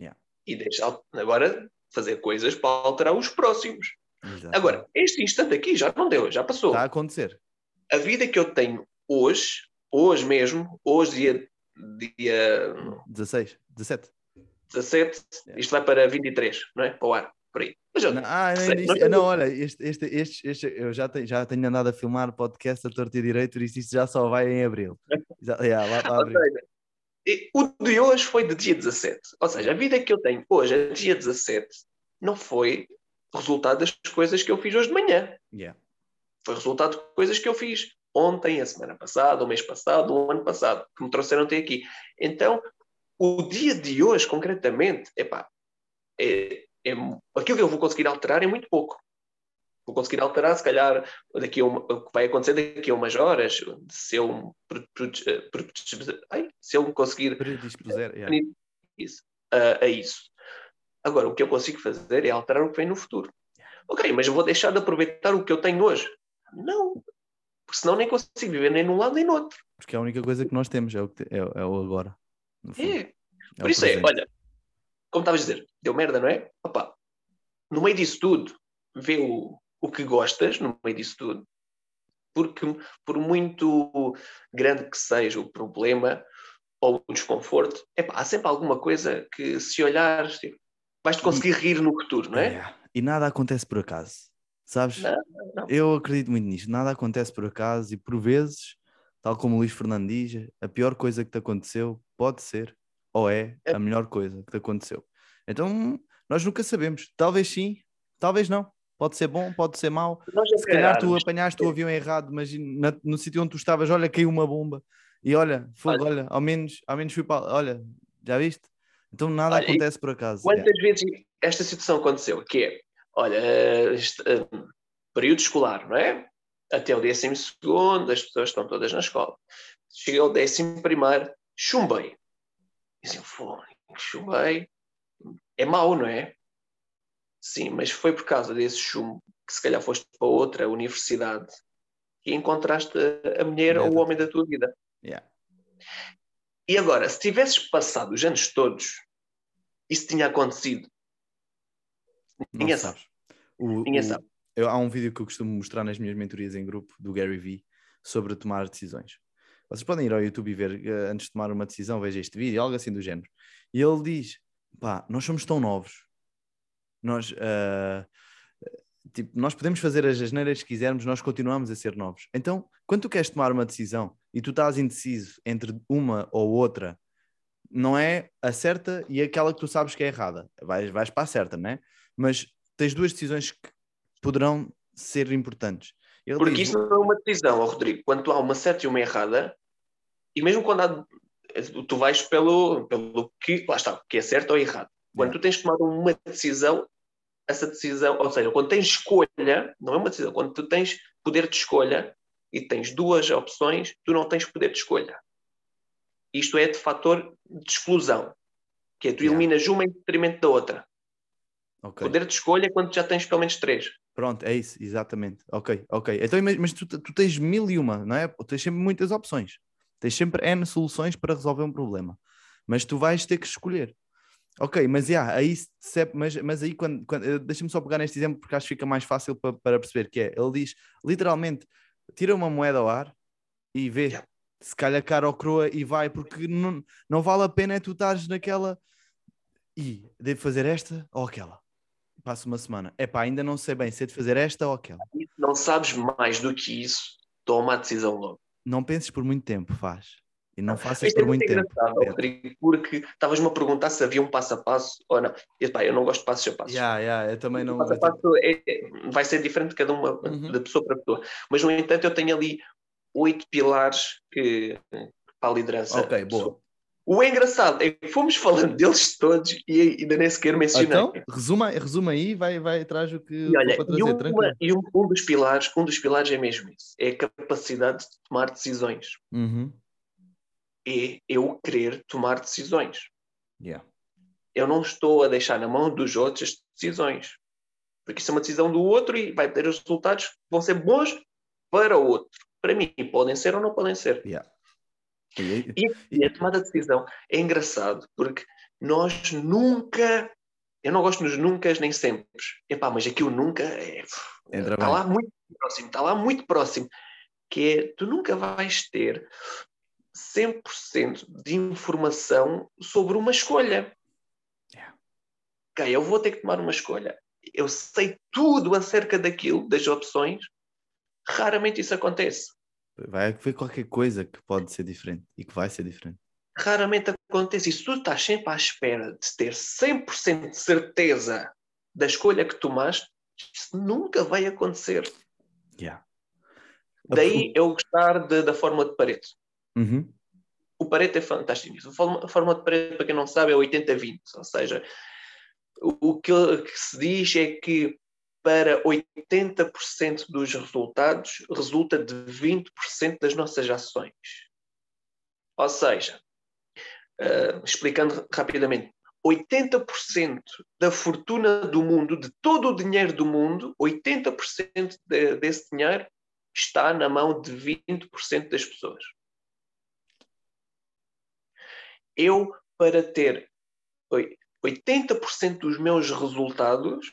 Yeah. E deixa agora fazer coisas para alterar os próximos. Exato. Agora, este instante aqui já não deu, já passou. Está a acontecer. A vida que eu tenho hoje, hoje mesmo, hoje dia, dia 16, 17. 17, yeah. isto vai para 23, não é? Para o ar por aí. Mas eu, não, ah, não, não, olha, este, este, este, este, eu já tenho, já tenho andado a filmar podcast a torto e direito, isso isto já só vai em abril. Já, yeah, lá, lá abril. Seja, o de hoje foi de dia 17. Ou seja, a vida que eu tenho hoje, a dia 17, não foi resultado das coisas que eu fiz hoje de manhã. Yeah. Foi resultado de coisas que eu fiz ontem, a semana passada, o mês passado, o ano passado, que me trouxeram até aqui. Então, o dia de hoje, concretamente, epá, é, é, aquilo que eu vou conseguir alterar é muito pouco. Vou conseguir alterar, se calhar, daqui uma, o que vai acontecer daqui a umas horas, se eu, se eu conseguir predispuser isso, a, a, isso. Agora, o que eu consigo fazer é alterar o que vem no futuro. Ok, mas eu vou deixar de aproveitar o que eu tenho hoje? Não, porque senão nem consigo viver nem num lado nem no outro. Porque é a única coisa que nós temos é o, que, é, é o agora. É. é. Por isso é, olha, como estavas a dizer, deu merda, não é? Opa, no meio disso tudo, vê o, o que gostas, no meio disso tudo, porque por muito grande que seja o problema ou o desconforto, epá, há sempre alguma coisa que se olhares, tipo, vais-te conseguir e, rir no futuro, não é? é? E nada acontece por acaso, sabes? Não, não. Eu acredito muito nisto, nada acontece por acaso e por vezes, tal como o Luís Fernando diz, a pior coisa que te aconteceu pode ser ou é, é a melhor coisa que te aconteceu. Então, nós nunca sabemos. Talvez sim, talvez não. Pode ser bom, pode ser mau. Se calhar tu apanhaste o avião errado, mas no sítio onde tu estavas, olha, caiu uma bomba. E olha, fogo, olha, olha ao, menos, ao menos fui para. Olha, já viste? Então nada olha, acontece por acaso. Quantas é. vezes esta situação aconteceu? Que é, olha, este, um, período escolar, não é? Até o décimo segundo, as pessoas estão todas na escola. Cheguei ao décimo primeiro, chumbei. Dizem, fogo, chumbei. É mau, não é? Sim, mas foi por causa desse chumbo que se calhar foste para outra universidade e encontraste a mulher ou o homem da tua vida. Yeah. E agora, se tivesses passado os anos todos isso tinha acontecido. Ninguém sabe. O, Ninguém o, sabe. Eu, há um vídeo que eu costumo mostrar nas minhas mentorias em grupo do Gary Vee sobre tomar decisões. Vocês podem ir ao YouTube e ver uh, antes de tomar uma decisão, veja este vídeo, algo assim do género. E ele diz: pá, nós somos tão novos, nós, uh, tipo, nós podemos fazer as asneiras que quisermos, nós continuamos a ser novos. Então, quando tu queres tomar uma decisão e tu estás indeciso entre uma ou outra, não é a certa e aquela que tu sabes que é errada. Vais, vais para a certa, não é? Mas tens duas decisões que poderão ser importantes. Ele Porque diz... isso não é uma decisão, Rodrigo. Quando há uma certa e uma errada, e mesmo quando há, tu vais pelo, pelo que, lá está, que é certo ou errado. Quando tu tens tomado uma decisão, essa decisão, ou seja, quando tens escolha, não é uma decisão, quando tu tens poder de escolha e tens duas opções, tu não tens poder de escolha. Isto é de fator de exclusão, que é tu eliminas yeah. uma em detrimento da outra. Okay. Poder de escolha é quando já tens pelo menos três. Pronto, é isso, exatamente. Ok, ok. Então, mas tu, tu tens mil e uma, não é? Tu tens sempre muitas opções. Tens sempre N soluções para resolver um problema. Mas tu vais ter que escolher. Ok, mas yeah, aí, mas, mas aí quando, quando eh, deixa-me só pegar neste exemplo porque acho que fica mais fácil para, para perceber que é. Ele diz literalmente: tira uma moeda ao ar e vê yeah. se calhar cara ou croa e vai, porque não, não vale a pena é tu estares naquela e devo fazer esta ou aquela passo uma semana. É pá, ainda não sei bem se é de fazer esta ou aquela. Não sabes mais do que isso, toma a decisão logo. Não penses por muito tempo, faz. E não faças por é muito tempo. Rodrigo, porque estavas-me a perguntar se havia um passo a passo ou não. E, pá, eu não gosto de passos a passo. Yeah, yeah, eu também não. passo a passo é, vai ser diferente de cada uma, uhum. da pessoa para pessoa. Mas, no entanto, eu tenho ali oito pilares que, para a liderança. Ok, boa. O engraçado é que fomos falando deles todos e ainda nem sequer mencionei. Então, resuma, resuma aí, vai, vai atrás do que e olha, trazer, e, uma, e um, um, dos pilares, um dos pilares é mesmo isso, é a capacidade de tomar decisões. Uhum. É eu querer tomar decisões. Yeah. Eu não estou a deixar na mão dos outros as decisões. Porque isso é uma decisão do outro e vai ter os resultados que vão ser bons para o outro. Para mim, podem ser ou não podem ser. Yeah. E, e a tomada de decisão é engraçado, porque nós nunca. Eu não gosto nos nunca nem sempre. Epá, mas aqui o nunca é, está lá muito próximo, está lá muito próximo. Que é, tu nunca vais ter 100% de informação sobre uma escolha. Yeah. Ok, eu vou ter que tomar uma escolha. Eu sei tudo acerca daquilo, das opções. Raramente isso acontece. Vai haver qualquer coisa que pode ser diferente e que vai ser diferente. Raramente acontece. Se tu estás sempre à espera de ter 100% de certeza da escolha que tomaste, isso nunca vai acontecer. Yeah. Daí eu gostar de, da forma de Pareto. Uhum. O Pareto é fantástico. A forma, a forma de Pareto, para quem não sabe, é 80-20. Ou seja, o, o que, que se diz é que para 80% dos resultados resulta de 20% das nossas ações. Ou seja, uh, explicando rapidamente, 80% da fortuna do mundo, de todo o dinheiro do mundo, 80% de, desse dinheiro está na mão de 20% das pessoas. Eu, para ter 80% dos meus resultados,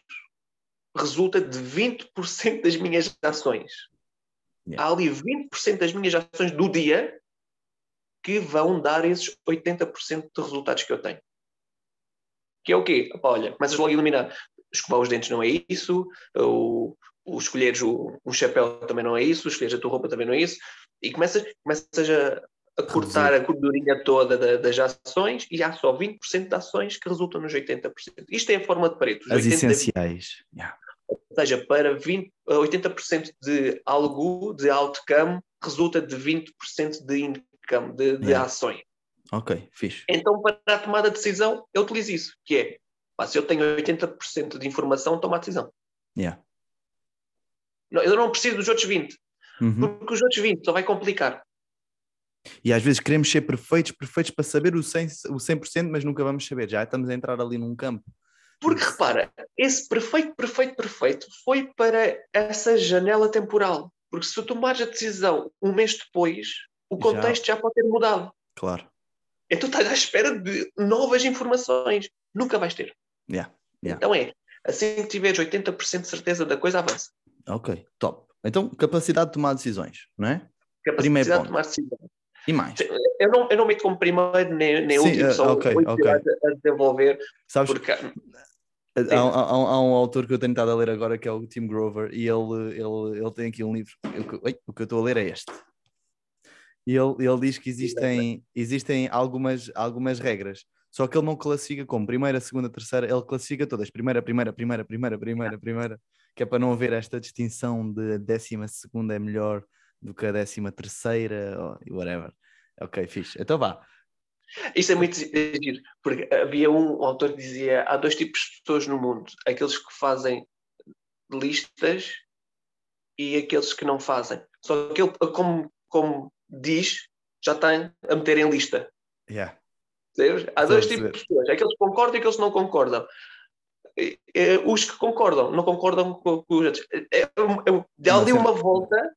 resulta de 20% das minhas ações. Yeah. Há ali 20% das minhas ações do dia que vão dar esses 80% de resultados que eu tenho. Que é o quê? Opa, olha, começas logo a eliminar. Escovar os dentes não é isso, o, o escolheres o, um chapéu também não é isso, escolheres a tua roupa também não é isso, e começas, começas a, a cortar a gordurinha toda da, das ações e há só 20% de ações que resultam nos 80%. Isto é a forma de Pareto. As essenciais. Yeah. Ou seja, para 20, 80% de algo, de outcome, resulta de 20% de income, de, de yeah. ações. Ok, fixe. Então, para a tomada de decisão, eu utilizo isso, que é, pá, se eu tenho 80% de informação, tomo a decisão. Yeah. Eu não preciso dos outros 20, uhum. porque os outros 20 só vai complicar. E às vezes queremos ser perfeitos, perfeitos para saber o 100%, o 100% mas nunca vamos saber. Já estamos a entrar ali num campo porque repara, esse perfeito, perfeito, perfeito foi para essa janela temporal. Porque se tu tomares a decisão um mês depois, o contexto já, já pode ter mudado. Claro. Então estás à espera de novas informações. Nunca vais ter. Yeah, yeah. Então é, assim que tiveres 80% de certeza da coisa, avança. Ok, top. Então, capacidade de tomar decisões, não é? Capacidade Primeiro de tomar decisões. E mais? Eu não, eu não meto como primeiro nem, nem Sim, último, uh, só okay, okay. a, a desenvolver. Sabes, porque... Há, há, há, um autor que eu tenho estado a ler agora que é o Tim Grover e ele, ele, ele tem aqui um livro. Eu, o que eu estou a ler é este. E ele, ele diz que existem, existem algumas, algumas regras, só que ele não classifica como primeira, segunda, terceira, ele classifica todas, primeira, primeira, primeira, primeira, primeira, primeira, que é para não haver esta distinção de décima segunda é melhor do que a décima terceira, ou whatever. Ok, fixe. Então vá. Isso é muito giro, porque havia um autor que dizia há dois tipos de pessoas no mundo, aqueles que fazem listas e aqueles que não fazem. Só que ele, como, como diz, já está a meter em lista. Yeah. Há dois tipos de pessoas, aqueles que concordam e aqueles que não concordam. Os que concordam, não concordam com, os outros. É, é, dá ali uma volta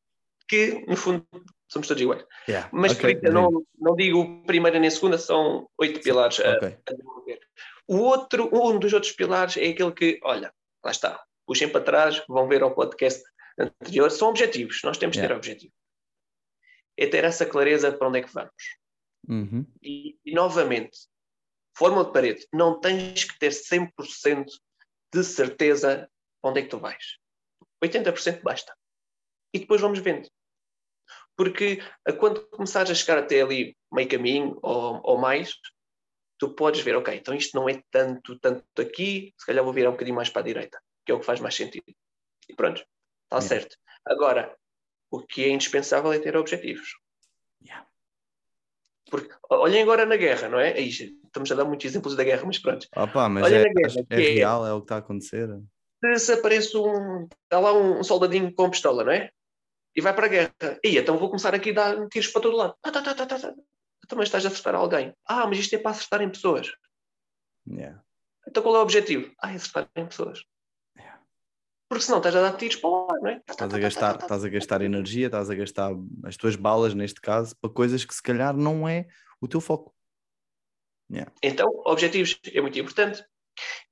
que, no fundo, somos todos iguais. Yeah. Mas okay. não, não digo primeira nem segunda, são oito pilares okay. a, desenvolver. O outro, um dos outros pilares é aquele que, olha, lá está, puxem para trás, vão ver ao podcast anterior, são objetivos, nós temos yeah. que ter objetivos. É ter essa clareza para onde é que vamos. Uhum. E, e, novamente, fórmula de parede, não tens que ter 100% de certeza onde é que tu vais. 80% basta. E depois vamos vendo. Porque quando começares a chegar até ali meio caminho ou, ou mais, tu podes ver, ok, então isto não é tanto, tanto aqui, se calhar vou virar um bocadinho mais para a direita, que é o que faz mais sentido. E pronto, está yeah. certo. Agora, o que é indispensável é ter objetivos. Yeah. Porque olhem agora na guerra, não é? Aí, estamos a dar muitos exemplos da guerra, mas pronto. Opa, mas é, guerra, é, é, real, é o que está a acontecer. Se aparece um. Está lá um soldadinho com pistola, não é? E vai para a guerra. E então vou começar aqui a dar tiros para todo lado. Ah, tá, tá, tá, tá, tá. Também estás a acertar alguém. Ah, mas isto é para acertar em pessoas. Yeah. Então qual é o objetivo? Ah, é acertar em pessoas. Yeah. Porque senão estás a dar tiros para ar, não é? Estás a gastar, estás a gastar energia, estás a gastar as tuas balas, neste caso, para coisas que se calhar não é o teu foco. Yeah. Então, objetivos é muito importante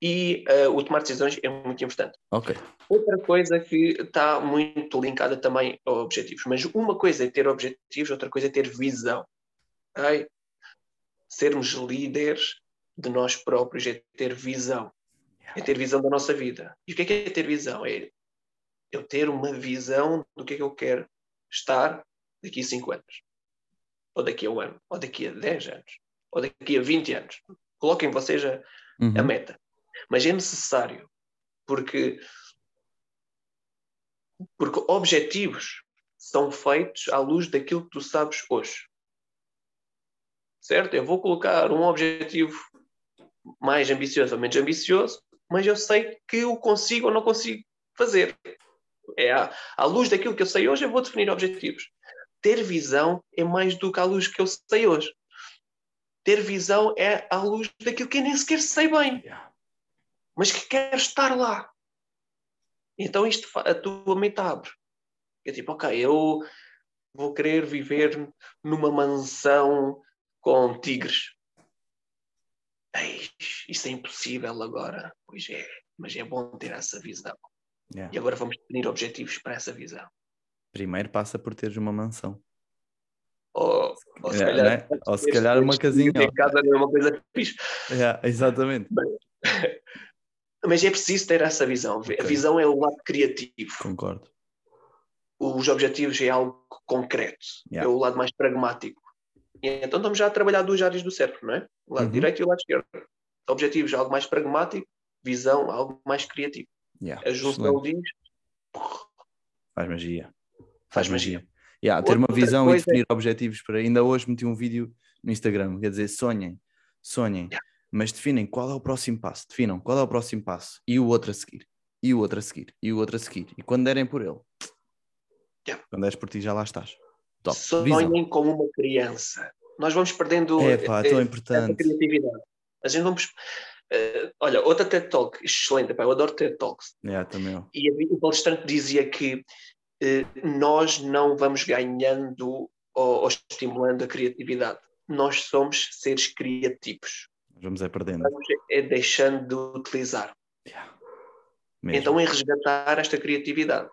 e uh, o tomar decisões é muito importante. Ok. Outra coisa que está muito linkada também a objetivos, mas uma coisa é ter objetivos, outra coisa é ter visão. Okay? Sermos líderes de nós próprios é ter visão. É ter visão da nossa vida. E o que é, que é ter visão? É eu ter uma visão do que é que eu quero estar daqui a 5 anos, ou daqui a um ano, ou daqui a 10 anos, ou daqui a 20 anos. Coloquem vocês a, uhum. a meta. Mas é necessário, porque, porque objetivos são feitos à luz daquilo que tu sabes hoje. Certo? Eu vou colocar um objetivo mais ambicioso ou menos ambicioso, mas eu sei que o consigo ou não consigo fazer. É à, à luz daquilo que eu sei hoje, eu vou definir objetivos. Ter visão é mais do que à luz que eu sei hoje ter visão é à luz daquilo que eu nem sequer sei bem, mas que quero estar lá. Então isto a tua mente abre. É tipo, ok, eu vou querer viver numa mansão com tigres. Isso é impossível agora. Pois é, mas é bom ter essa visão. Yeah. E agora vamos definir objetivos para essa visão. Primeiro passa por teres uma mansão. Ou, ou, se, é, calhar, né? ou se calhar uma casinha. Em casa não é uma coisa fixe. É, exatamente. Mas é preciso ter essa visão. Okay. A visão é o lado criativo. Concordo. Os objetivos é algo concreto. Yeah. É o lado mais pragmático. E então estamos já a trabalhar duas áreas do cérebro, não é? O lado uhum. direito e o lado esquerdo. Objetivos algo mais pragmático, visão algo mais criativo. Yeah. A junção diz. Faz magia. Faz magia. Yeah, ter uma visão e definir objetivos para. Ainda hoje meti um vídeo no Instagram, quer dizer, sonhem, sonhem, yeah. mas definem qual é o próximo passo, definam qual é o próximo passo e o outro a seguir, e o outro a seguir, e o outro a seguir. E quando derem por ele, yeah. quando és por ti, já lá estás. Top. Sonhem visão. como uma criança. Nós vamos perdendo é, pá, tão importante. a criatividade. A gente vamos. Uh, olha, outra TED Talk excelente, pá, eu adoro TED Talks. Yeah, também. E o palestrante dizia que eh, nós não vamos ganhando ou, ou estimulando a criatividade. nós somos seres criativos. Vamos é perdendo. Vamos é deixando de utilizar. Yeah. Então é resgatar esta criatividade.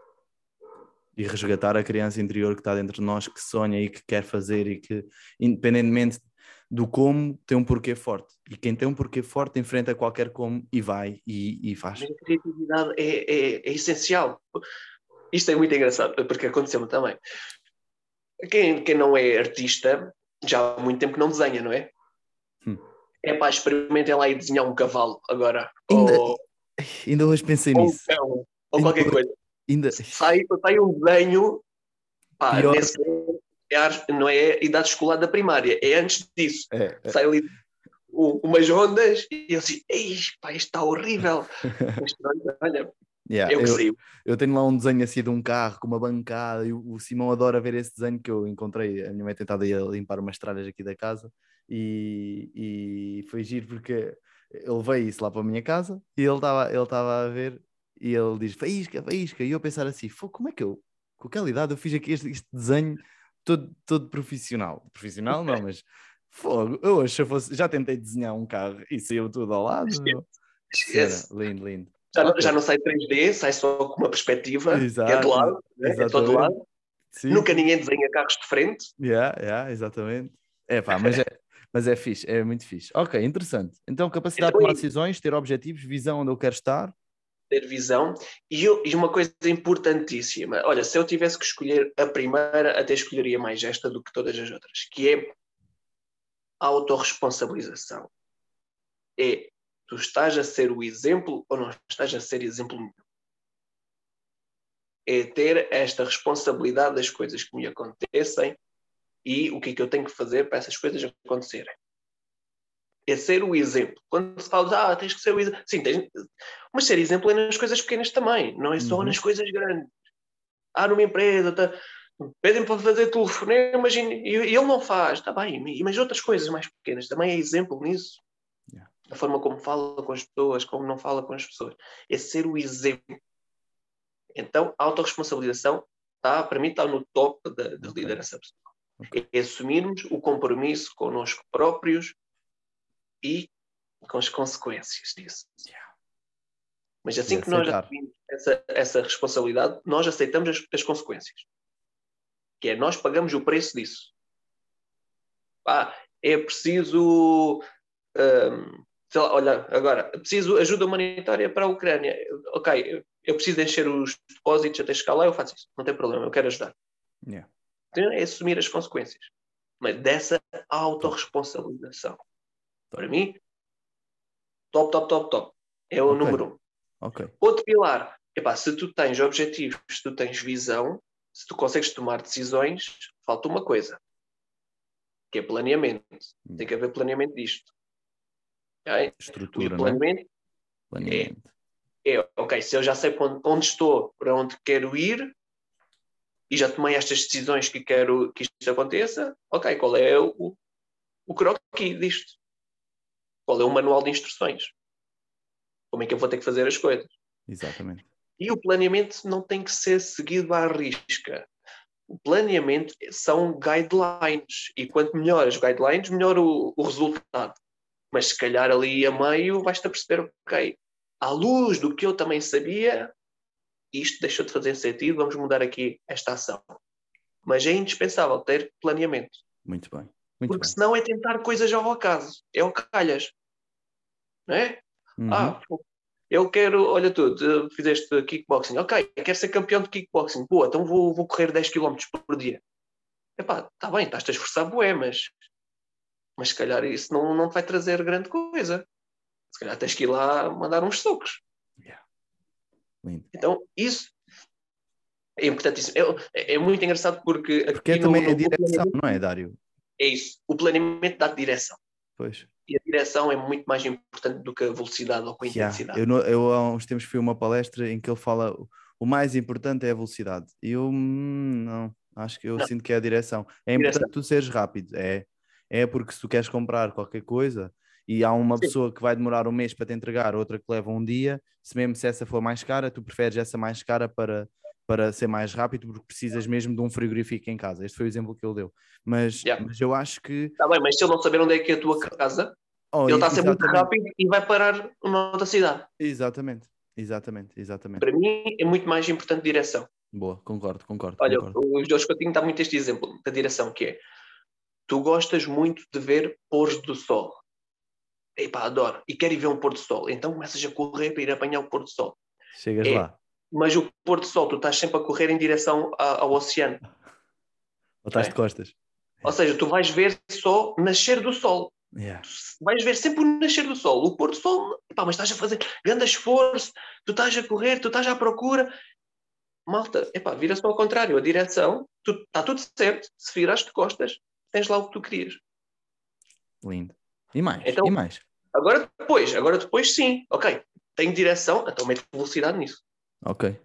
E resgatar a criança interior que está dentro de nós, que sonha e que quer fazer e que, independentemente do como, tem um porquê forte. E quem tem um porquê forte enfrenta qualquer como e vai e, e faz. A criatividade é, é, é essencial. Isto é muito engraçado, porque aconteceu-me também. Quem, quem não é artista, já há muito tempo que não desenha, não é? Hum. É pá, experimentem lá e desenhar um cavalo agora. Ainda, ou, ainda hoje pensei ou nisso. Cão, ou ainda, qualquer coisa. Ainda... Sai, sai um desenho, pá, nesse, é, não é idade escolar da primária, é antes disso. É, é. Sai ali umas ondas e eu assim, ei, pá, isto está horrível. Mas olha, Yeah, eu, eu, eu, tenho lá um desenho assim de um carro com uma bancada e o, o Simão adora ver esse desenho que eu encontrei. A minha mãe tentava ir limpar umas tralhas aqui da casa e, e foi giro porque ele veio isso lá para a minha casa e ele estava ele a ver e ele diz faísca, faísca. E eu pensar assim, como é que eu, com aquela idade, eu fiz aqui este, este desenho todo, todo profissional. Profissional não, mas fogo. Eu hoje, fosse, já tentei desenhar um carro e saiu tudo ao lado. Esquece. Lindo, lindo. Já, okay. já não sai 3D, sai só com uma perspectiva, Exato, que é do lado, né? é todo lado. Sim. Nunca ninguém desenha carros de frente. Yeah, yeah, exatamente. É pá, mas é, mas é fixe, é muito fixe. Ok, interessante. Então, capacidade então, de tomar decisões, ter objetivos, visão onde eu quero estar. Ter visão. E, eu, e uma coisa importantíssima, olha, se eu tivesse que escolher a primeira, até escolheria mais esta do que todas as outras, que é a autorresponsabilização. É Tu estás a ser o exemplo ou não estás a ser exemplo nenhum? É ter esta responsabilidade das coisas que me acontecem e o que é que eu tenho que fazer para essas coisas acontecerem. É ser o exemplo. Quando se fala, ah, tens que ser o exemplo. Sim, tens... mas ser exemplo é nas coisas pequenas também, não é só uhum. nas coisas grandes. Ah, numa empresa, tá... pedem para fazer telefonemas e, e ele não faz, está bem, mas outras coisas mais pequenas também é exemplo nisso a forma como fala com as pessoas, como não fala com as pessoas. É ser o exemplo. Então, a autorresponsabilização está, para mim, está no top da, da okay. liderança pessoal. Okay. É assumirmos o compromisso connosco próprios e com as consequências disso. Yeah. Mas assim e que nós assumimos essa, essa responsabilidade, nós aceitamos as, as consequências. Que é, nós pagamos o preço disso. Ah, é preciso um, lá, olha, agora, preciso ajuda humanitária para a Ucrânia. Ok, eu preciso encher os depósitos até chegar lá, eu faço isso. Não tem problema, eu quero ajudar. Yeah. Então, é assumir as consequências. Mas dessa autorresponsabilização. Para mim, top, top, top, top. É o okay. número um. Okay. Outro pilar. Epá, se tu tens objetivos, se tu tens visão, se tu consegues tomar decisões, falta uma coisa. Que é planeamento. Tem que haver planeamento disto. Okay? Estrutura, o planeamento, planeamento. É, é, ok, se eu já sei onde, onde, estou, para onde quero ir, e já tomei estas decisões que quero que isto aconteça, ok, qual é o, o croquis disto? Qual é o manual de instruções? Como é que eu vou ter que fazer as coisas? Exatamente. E o planeamento não tem que ser seguido à risca. O planeamento são guidelines. E quanto melhor as guidelines, melhor o, o resultado mas se calhar ali a meio vais-te a perceber, ok, à luz do que eu também sabia, isto deixou de fazer sentido, vamos mudar aqui esta ação. Mas é indispensável ter planeamento. Muito bem. Muito Porque bem. senão é tentar coisas ao acaso, é o calhas. Não é? Uhum. Ah, eu quero, olha tu, fizeste kickboxing, ok, quero ser campeão de kickboxing, boa, então vou, vou correr 10 km por dia. Epá, está bem, estás-te a esforçar, boé, mas mas se calhar isso não, não vai trazer grande coisa. Se calhar tens que ir lá mandar uns socos. Yeah. Então, isso é importantíssimo. É, é muito engraçado porque. Porque é também no, a direção, não é, Dário? É isso. O planeamento dá direção. Pois. E a direção é muito mais importante do que a velocidade ou a yeah. intensidade. Eu, eu há uns tempos fui a uma palestra em que ele fala o mais importante é a velocidade. E eu hum, não, acho que eu não. sinto que é a direção. É direção. importante tu seres rápido, é, é porque se tu queres comprar qualquer coisa e há uma Sim. pessoa que vai demorar um mês para te entregar, outra que leva um dia, se mesmo se essa for mais cara, tu preferes essa mais cara para para ser mais rápido, porque precisas mesmo de um frigorífico em casa. Este foi o exemplo que ele deu. Mas, yeah. mas eu acho que. Está bem, mas se ele não saber onde é que é a tua casa, oh, ele está a ser muito rápido e vai parar numa outra cidade. Exatamente, exatamente, exatamente. Para mim é muito mais importante direção. Boa, concordo, concordo. Olha, concordo. o Jorge Coutinho dá muito este exemplo da direção, que é tu gostas muito de ver pôr do sol. Epá, adoro. E quero ir ver um pôr do sol. Então começas a correr para ir apanhar o pôr do sol. Chegas é, lá. Mas o pôr do sol, tu estás sempre a correr em direção ao, ao oceano. Ou estás é? de costas. Ou seja, tu vais ver só nascer do sol. Yeah. vais ver sempre o nascer do sol. O pôr do sol, epá, mas estás a fazer grande esforço, tu estás a correr, tu estás à procura. Malta, epá, vira só ao contrário. A direção, está tudo certo. Se viraste de costas, tens lá o que tu querias. Lindo. E mais? Então, e mais? Agora depois, agora depois sim. Ok, tenho direção, então mete velocidade nisso. Ok.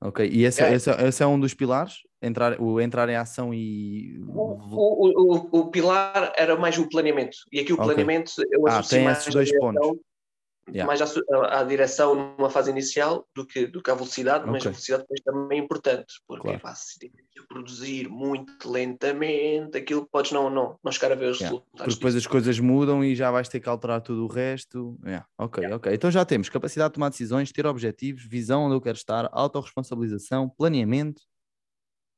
Ok, e esse é, esse, esse é um dos pilares? Entrar, o entrar em ação e. O, o, o, o pilar era mais o planeamento. E aqui o okay. planeamento eu ah, tem esses dois pontos yeah. mais à, à, direção numa fase inicial do que, do que à velocidade, okay. mas a velocidade depois também é importante, porque claro. é se que produzir muito lentamente, aquilo podes não, não, não chegar a ver os yeah. resultados. Porque depois as coisas mudam e já vais ter que alterar tudo o resto. Yeah. Ok, yeah. ok. Então já temos capacidade de tomar decisões, ter objetivos, visão onde eu quero estar, autorresponsabilização, planeamento.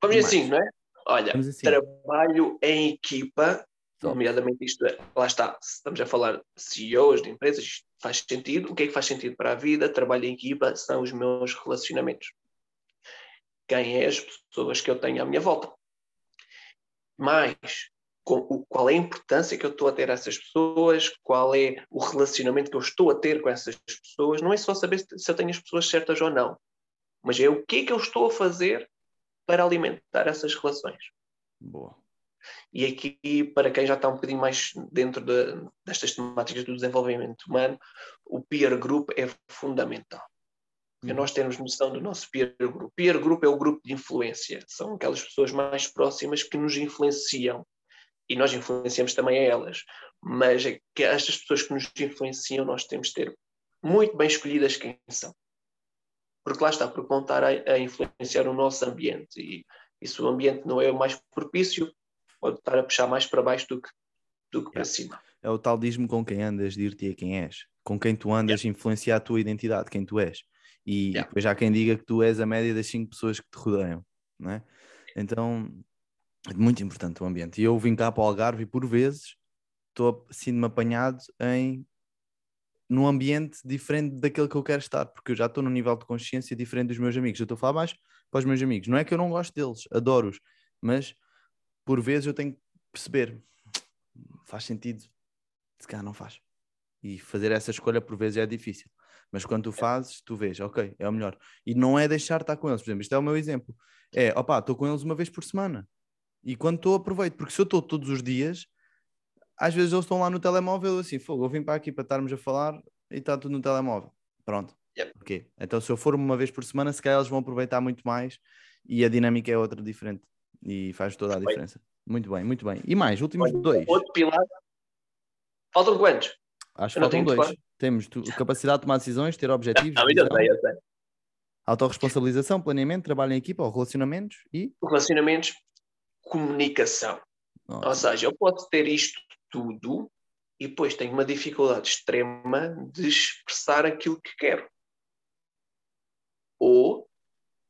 Vamos assim, não é? Olha, assim. trabalho em equipa nomeadamente isto é, lá está, estamos a falar de CEOs de empresas, faz sentido. O que é que faz sentido para a vida? Trabalho em equipa são os meus relacionamentos. Quem é as pessoas que eu tenho à minha volta? Mais, qual é a importância que eu estou a ter a essas pessoas, qual é o relacionamento que eu estou a ter com essas pessoas. Não é só saber se eu tenho as pessoas certas ou não, mas é o que é que eu estou a fazer para alimentar essas relações. Boa. E aqui, para quem já está um bocadinho mais dentro de, destas temáticas do desenvolvimento humano, o peer group é fundamental. Uhum. Nós temos noção do nosso peer group. Peer group é o grupo de influência, são aquelas pessoas mais próximas que nos influenciam e nós influenciamos também a elas. Mas é que estas pessoas que nos influenciam, nós temos de ter muito bem escolhidas quem são. Porque lá está, porque vão estar a, a influenciar o nosso ambiente. E, e se o ambiente não é o mais propício, pode estar a puxar mais para baixo do que, do que para cima. É o tal dismo com quem andas, dir-te a quem és. Com quem tu andas, yeah. influencia a tua identidade, quem tu és. E yeah. depois há quem diga que tu és a média das cinco pessoas que te rodeiam, não é? Então, é muito importante o ambiente. E eu vim cá para o Algarve e por vezes estou sinto-me apanhado em num ambiente diferente daquele que eu quero estar, porque eu já estou num nível de consciência diferente dos meus amigos. Eu estou a falar mais para os meus amigos. Não é que eu não gosto deles, adoro-os, mas por vezes eu tenho que perceber, faz sentido, se calhar não faz. E fazer essa escolha por vezes é difícil. Mas quando tu fazes, tu vês, ok, é o melhor. E não é deixar de estar com eles. Por exemplo, isto é o meu exemplo. É, opá, estou com eles uma vez por semana. E quando estou, aproveito. Porque se eu estou todos os dias, às vezes eles estão lá no telemóvel assim, fogo, eu vim para aqui para estarmos a falar e está tudo no telemóvel. Pronto. Yep. Okay. Então se eu for uma vez por semana, se calhar eles vão aproveitar muito mais e a dinâmica é outra diferente e faz toda a diferença. Muito bem, muito bem. E mais, últimos dois. Outro pilar. Faltam quantos? Acho que faltam dois. Temos tu, capacidade de tomar decisões, ter objetivos. Não, eu sei, eu sei. Autoresponsabilização, planeamento, trabalho em equipa, ou relacionamentos e. Relacionamentos, comunicação. Nossa. Ou seja, eu posso ter isto tudo e depois tenho uma dificuldade extrema de expressar aquilo que quero. Ou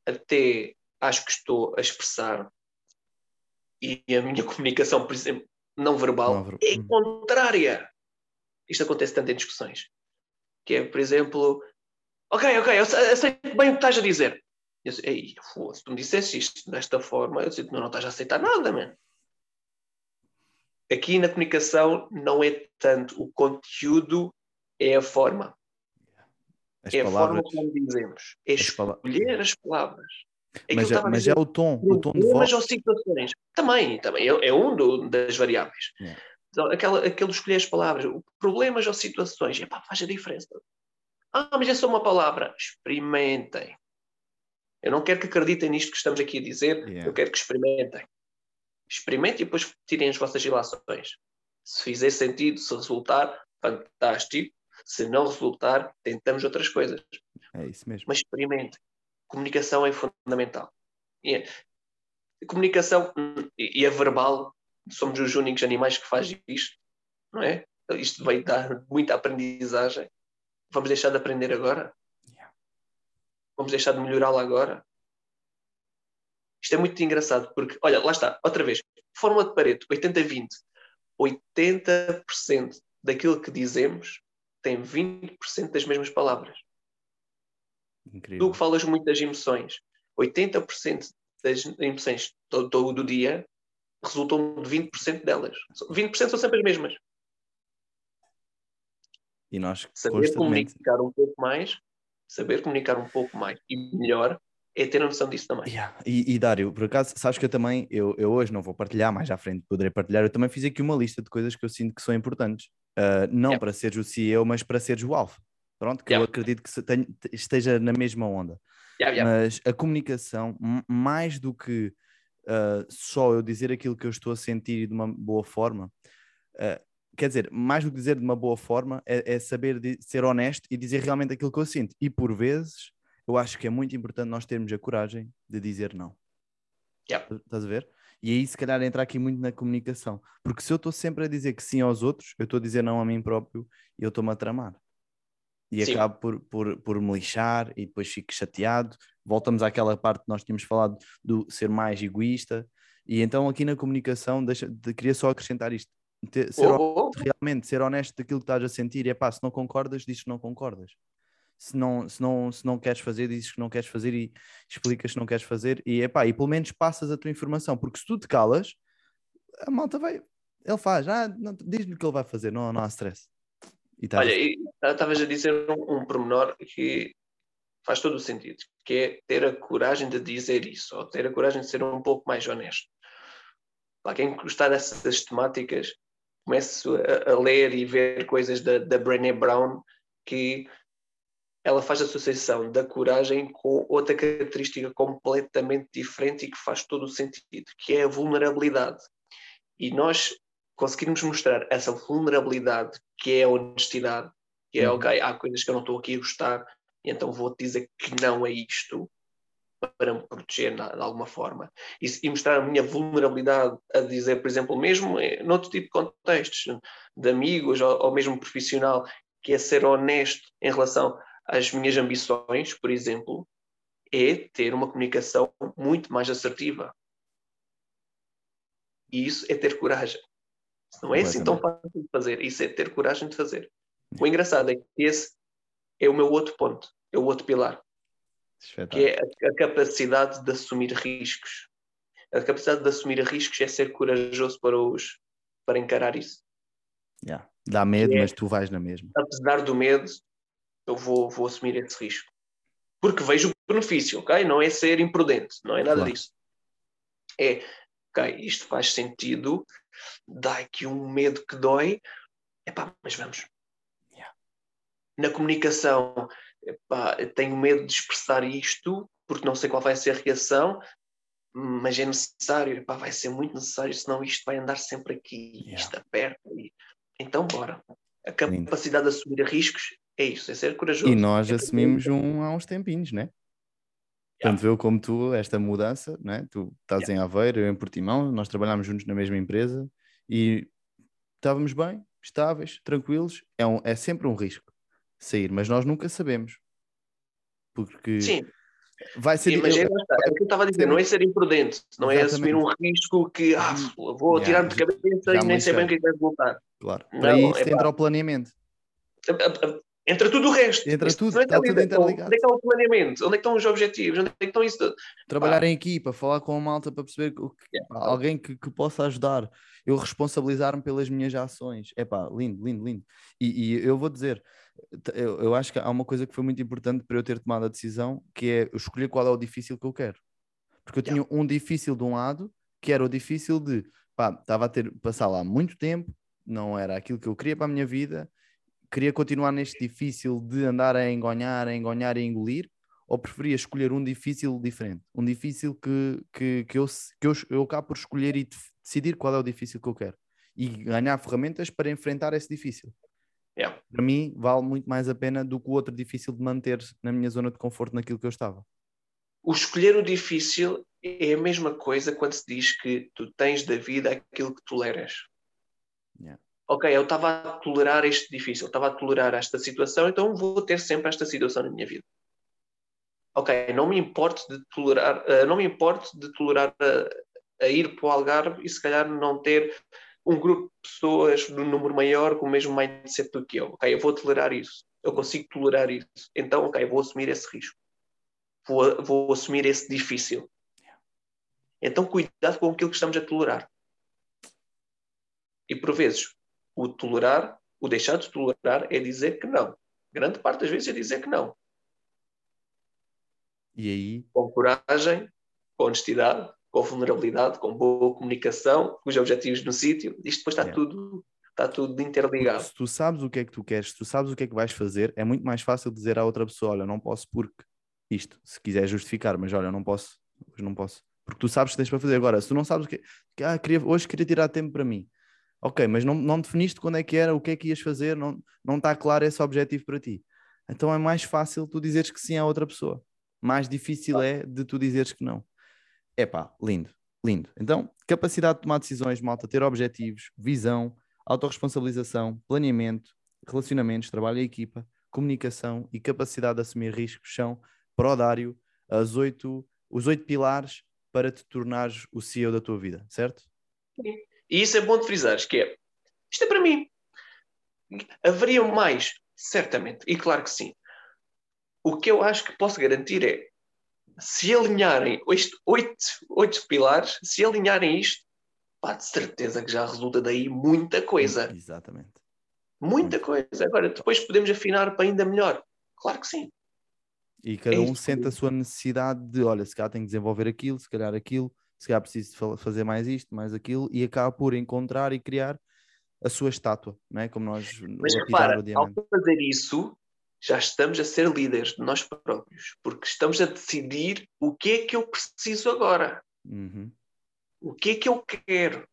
até acho que estou a expressar e a minha comunicação, por exemplo, não verbal, não ver... é contrária. Isto acontece tanto em discussões. Que é, por exemplo, ok, ok, eu aceito bem o que estás a dizer. Eu Ei, se tu me dissesse isto desta forma, eu que não, não estás a aceitar nada, mano. Aqui na comunicação não é tanto o conteúdo, é a forma. As é palavras, a forma como dizemos. É as escolher as palavras. É mas, é, mas é o tom, o tom de voz. ou situações. Também, também é, é um do, das variáveis. Yeah. Então, aquela, aquele escolher as palavras, problemas ou situações, epá, faz a diferença. Ah, mas é só uma palavra. Experimentem. Eu não quero que acreditem nisto que estamos aqui a dizer, yeah. eu quero que experimentem. Experimentem e depois tirem as vossas ilações. Se fizer sentido, se resultar, fantástico. Se não resultar, tentamos outras coisas. É isso mesmo. Mas experimentem. Comunicação é fundamental. E, é, comunicação e, e a verbal, somos os únicos animais que faz isto, não é? Isto vai dar muita aprendizagem. Vamos deixar de aprender agora? Vamos deixar de melhorá-la agora? Isto é muito engraçado, porque, olha, lá está, outra vez, fórmula de Pareto, 80-20. 80% daquilo que dizemos tem 20% das mesmas palavras. Incrível. Tu que falas muito das emoções, 80% das emoções do, do, do dia resultam de 20% delas. 20% são sempre as mesmas. E nós saber comunicar um pouco mais, saber comunicar um pouco mais e melhor é ter a noção disso também. Yeah. E, e Dário, por acaso, sabes que eu também, eu, eu hoje não vou partilhar, mais à frente poderei partilhar, eu também fiz aqui uma lista de coisas que eu sinto que são importantes. Uh, não yeah. para seres o CEO, mas para seres o alfa. Pronto, que yeah. eu acredito que esteja na mesma onda. Mas a comunicação, mais do que uh, só eu dizer aquilo que eu estou a sentir de uma boa forma, uh, quer dizer, mais do que dizer de uma boa forma, é, é saber ser honesto e dizer realmente aquilo que eu sinto. E por vezes, eu acho que é muito importante nós termos a coragem de dizer não. Yeah. Estás a ver? E aí, se calhar, entra aqui muito na comunicação. Porque se eu estou sempre a dizer que sim aos outros, eu estou a dizer não a mim próprio e eu estou-me a tramar. E sim. acabo por, por, por me lixar e depois fico chateado. Voltamos àquela parte que nós tínhamos falado do ser mais egoísta. E então, aqui na comunicação, deixa, de, queria só acrescentar isto. Ter, ser oh, honesto, realmente, ser honesto daquilo que estás a sentir. E é pá, se não concordas, dizes que não concordas se não, se não, se não queres fazer, dizes que não queres fazer e explicas que não queres fazer e, epá, e pelo menos passas a tua informação, porque se tu te calas, a malta vai, ele faz, ah, diz-me o que ele vai fazer, não, não há stress. Tá Olha, estavas a dizer um, um pormenor que faz todo o sentido, que é ter a coragem de dizer isso, ou ter a coragem de ser um pouco mais honesto. Para quem gostar dessas temáticas, comece a, a ler e ver coisas da, da Brené Brown que ela faz a associação da coragem com outra característica completamente diferente e que faz todo o sentido, que é a vulnerabilidade. E nós conseguirmos mostrar essa vulnerabilidade, que é a honestidade, que é, uhum. ok, há coisas que eu não estou aqui a gostar, então vou-te dizer que não é isto, para me proteger de alguma forma. E, e, mostrar a minha vulnerabilidade a dizer, por exemplo, mesmo noutro tipo de contextos, de amigos ou, ou mesmo profissional, que é ser honesto em relação as minhas ambições, por exemplo, é ter uma comunicação muito mais assertiva. E isso é ter coragem. Não é assim tão fácil de fazer. Isso é ter coragem de fazer. O engraçado é que esse é o meu outro ponto, é o outro pilar. Que é a, a capacidade de assumir riscos. A capacidade de assumir riscos é ser corajoso para os para encarar isso. Yeah. Dá medo, é, mas tu vais na mesma. Apesar do medo, eu vou, vou assumir esse risco. Porque vejo o benefício, ok? Não é ser imprudente, não é nada claro. disso. É, ok, isto faz sentido, dá aqui um medo que dói, epá, mas vamos. Yeah. Na comunicação, epá, tenho medo de expressar isto, porque não sei qual vai ser a reação, mas é necessário, epá, vai ser muito necessário, senão isto vai andar sempre aqui, yeah. isto aperta. E... Então, bora. A capacidade Lindo. de assumir riscos é isso, é ser corajoso. E nós é assumimos um há uns tempinhos, né? Tanto eu como tu, esta mudança, né? tu estás em Aveiro, eu em Portimão, nós trabalhámos juntos na mesma empresa e estávamos bem, estáveis, tranquilos. É, um, é sempre um risco sair, mas nós nunca sabemos. Porque Sim. vai ser. É, é o que eu estava a dizer, não é ser imprudente, não Exatamente. é assumir um risco que ah, vou yeah. tirar de cabeça e nem sei bem o que é que vai voltar. Claro, para não, isso é entra o planeamento. Entra tudo o resto. Entra tudo, está tudo interligado. Onde é que está o planeamento? Onde é que estão os objetivos? Onde é que estão isso tudo? Trabalhar em equipa, falar com a malta para perceber que, yeah. alguém que, que, possa ajudar. Eu responsabilizar-me pelas minhas ações. É pá, lindo, lindo, lindo. E, e, eu vou dizer, eu, eu acho que há uma coisa que foi muito importante para eu ter tomado a decisão, que é escolher qual é o difícil que eu quero. Porque eu tinha yeah. um difícil de um lado, que era o difícil de, pá, estava a ter, passar lá muito tempo, não era aquilo que eu queria para a minha vida, queria continuar neste difícil de andar a engonhar, a engonhar e engolir, ou preferia escolher um difícil diferente? Um difícil que, que, que, eu, que eu, eu acabo por escolher e decidir qual é o difícil que eu quero e ganhar ferramentas para enfrentar esse difícil. Yeah. Para mim, vale muito mais a pena do que o outro difícil de manter na minha zona de conforto naquilo que eu estava. o escolher o difícil é a mesma coisa quando se diz que tu tens da vida aquilo que toleras. Yeah. Ok, eu estava a tolerar este difícil, estava a tolerar esta situação, então vou ter sempre esta situação na minha vida. Ok, não me importo de tolerar, uh, não me importo de tolerar a, a ir para o Algarve e se calhar não ter um grupo de pessoas de um número maior com o mesmo mindset do que eu. Ok, eu vou tolerar isso. Eu consigo tolerar isso. Então, ok, vou assumir esse risco. Vou, vou assumir esse difícil. Então, cuidado com aquilo que estamos a tolerar. E por vezes, o tolerar, o deixar de tolerar é dizer que não. Grande parte das vezes é dizer que não. E aí? Com coragem, com honestidade, com vulnerabilidade, com boa comunicação, com os objetivos no sítio, isto depois está yeah. tudo está tudo interligado. Se tu sabes o que é que tu queres, se tu sabes o que é que vais fazer, é muito mais fácil dizer à outra pessoa, olha, não posso porque isto, se quiser justificar, mas olha, não posso, hoje não posso. Porque tu sabes que tens para fazer. Agora, se tu não sabes o que, que ah, queria, hoje queria tirar tempo para mim. Ok, mas não, não definiste quando é que era, o que é que ias fazer, não, não está claro esse objetivo para ti. Então é mais fácil tu dizeres que sim à outra pessoa. Mais difícil é de tu dizeres que não. É pá, lindo, lindo. Então, capacidade de tomar decisões, malta, ter objetivos, visão, autorresponsabilização, planeamento, relacionamentos, trabalho em equipa, comunicação e capacidade de assumir riscos são, para o Dário, as oito, os oito pilares para te tornares o CEO da tua vida, certo? Sim. E isso é bom de frisares, que é, isto é para mim. Haveria mais, certamente, e claro que sim. O que eu acho que posso garantir é se alinharem oito, oito, oito pilares, se alinharem isto, pá, de certeza que já resulta daí muita coisa. Exatamente. Muita coisa. Agora, depois podemos afinar para ainda melhor. Claro que sim. E cada é um sente a sua necessidade de, olha, se calhar tenho que desenvolver aquilo, se calhar aquilo, se calhar preciso fazer mais isto, mais aquilo, e acaba por encontrar e criar a sua estátua, não é? Como nós Mas repara, ao fazer isso, já estamos a ser líderes de nós próprios, porque estamos a decidir o que é que eu preciso agora. Uhum. O que é que eu quero?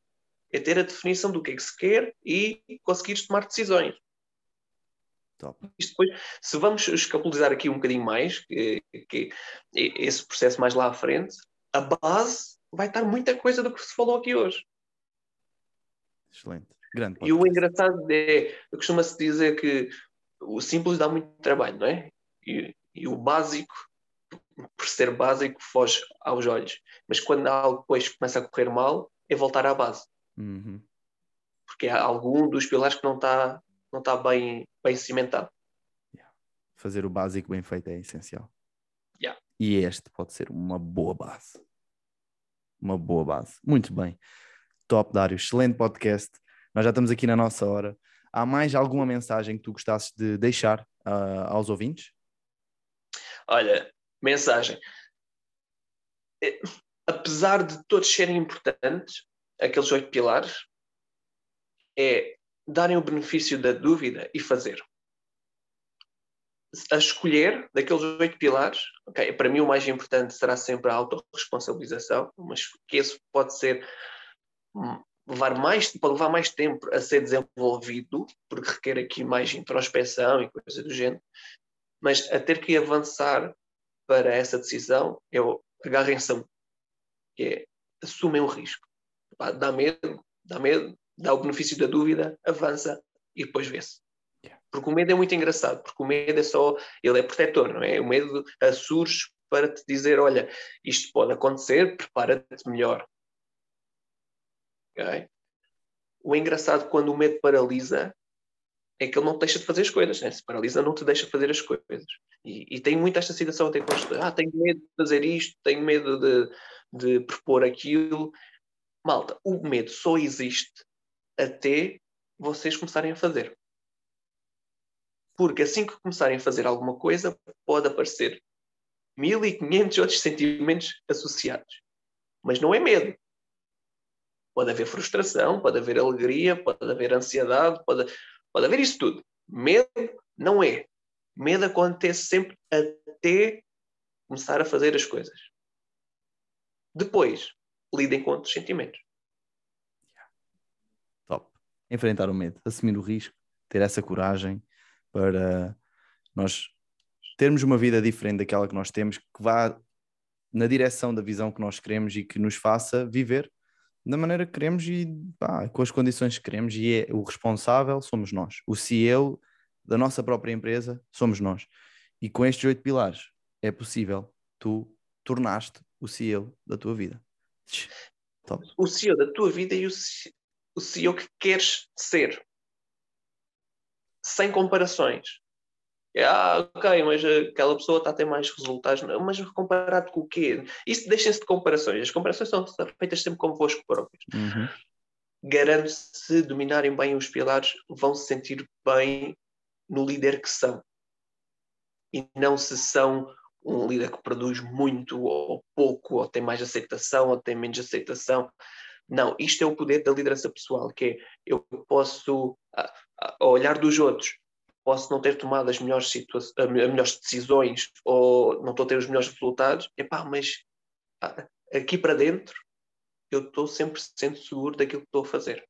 É ter a definição do que é que se quer e conseguir tomar decisões. Top. Isto depois, se vamos escapulizar aqui um bocadinho mais, que, que, esse processo mais lá à frente, a base vai estar muita coisa do que se falou aqui hoje. Excelente. Grande e o engraçado é, costuma-se dizer que o simples dá muito trabalho, não é? E, e, o básico, por ser básico, foge aos olhos. Mas quando algo depois começa a correr mal, é voltar à base. Uhum. Porque há algum dos pilares que não está não tá bem, bem cimentado. Yeah. Fazer o básico bem feito é essencial. Yeah. E este pode ser uma boa base. Uma boa base. Muito bem. Top, Dário. Excelente podcast. Nós já estamos aqui na nossa hora. Há mais alguma mensagem que tu gostasses de deixar uh, aos ouvintes? Olha, mensagem. É, apesar de todos serem importantes, aqueles oito pilares, é darem o benefício da dúvida e fazer. A escolher daqueles oito pilares, okay, para mim o mais importante será sempre a autorresponsabilização, mas que esse pode ser hum, levar mais, pode levar mais tempo a ser desenvolvido, porque requer aqui mais introspeção e coisa do género, mas a ter que avançar para essa decisão, eu agarrem-se a que é assumem o risco. Dá medo, dá medo, dá o benefício da dúvida, avança e depois vê-se. Porque o medo é muito engraçado, porque o medo é só, ele é protetor, não é? O medo surge para te dizer, olha, isto pode acontecer, prepara-te melhor. Okay? O engraçado quando o medo paralisa é que ele não te deixa de fazer as coisas. Né? Se paralisa, não te deixa fazer as coisas. E, e tem muito esta situação até com ah, tenho medo de fazer isto, tenho medo de, de propor aquilo. Malta, o medo só existe até vocês começarem a fazer. Porque assim que começarem a fazer alguma coisa, pode aparecer 1500 outros sentimentos associados. Mas não é medo. Pode haver frustração, pode haver alegria, pode haver ansiedade, pode, pode haver isso tudo. Medo não é. Medo acontece sempre até começar a fazer as coisas. Depois, lidem com outros sentimentos. Top. Enfrentar o medo, assumir o risco, ter essa coragem para nós termos uma vida diferente daquela que nós temos, que vá na direção da visão que nós queremos e que nos faça viver da maneira que queremos e pá, com as condições que queremos. E é o responsável somos nós. O CEO da nossa própria empresa somos nós. E com estes oito pilares é possível tu tornaste o CEO da tua vida. Top. O CEO da tua vida e o CEO que queres ser. Sem comparações. É, ah, ok, mas aquela pessoa está a ter mais resultados. Mas comparado com o quê? Isso deixem-se de comparações. As comparações são feitas sempre convosco próprios. Uhum. Garanto se dominarem bem os pilares, vão se sentir bem no líder que são. E não se são um líder que produz muito ou pouco, ou tem mais aceitação ou tem menos aceitação. Não, isto é o poder da liderança pessoal, que é eu posso, a, a olhar dos outros, posso não ter tomado as melhores, as melhores decisões ou não estou a ter os melhores resultados, epá, mas aqui para dentro eu estou sempre sendo seguro daquilo que estou a fazer.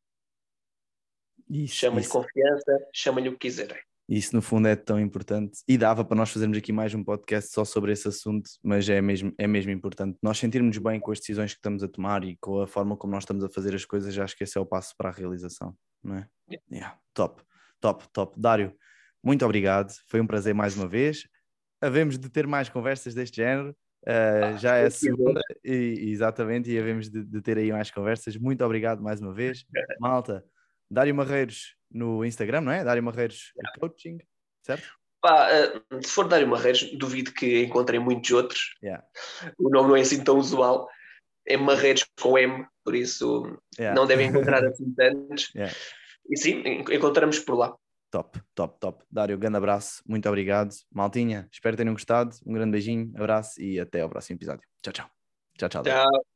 Chama-lhe confiança, chama-lhe o que quiserem. Isso no fundo é tão importante e dava para nós fazermos aqui mais um podcast só sobre esse assunto, mas é mesmo, é mesmo importante. Nós sentirmos bem com as decisões que estamos a tomar e com a forma como nós estamos a fazer as coisas, acho que esse é o passo para a realização, não é? Yeah. Yeah. Top, top, top. Dário, muito obrigado, foi um prazer mais uma vez. Havemos de ter mais conversas deste género. Uh, ah, já é a segunda, e, exatamente, e havemos de, de, ter aí mais conversas. Muito obrigado mais uma vez, malta. Dário Marreiros no Instagram, não é? Dário Marreiros Coaching, certo? Pá, uh, se for Dário Marreiros, duvido que encontrem muitos outros. Yeah. O nome não é assim tão usual. É Marreiros com M, por isso yeah. não devem encontrar assim tantos. Yeah. E sim, encontramos por lá. Top, top, top. Dário, grande abraço, muito obrigado. Maltinha, espero que tenham gostado. Um grande beijinho, abraço e até ao próximo episódio. Tchau, tchau. Tchau, tchau. tchau.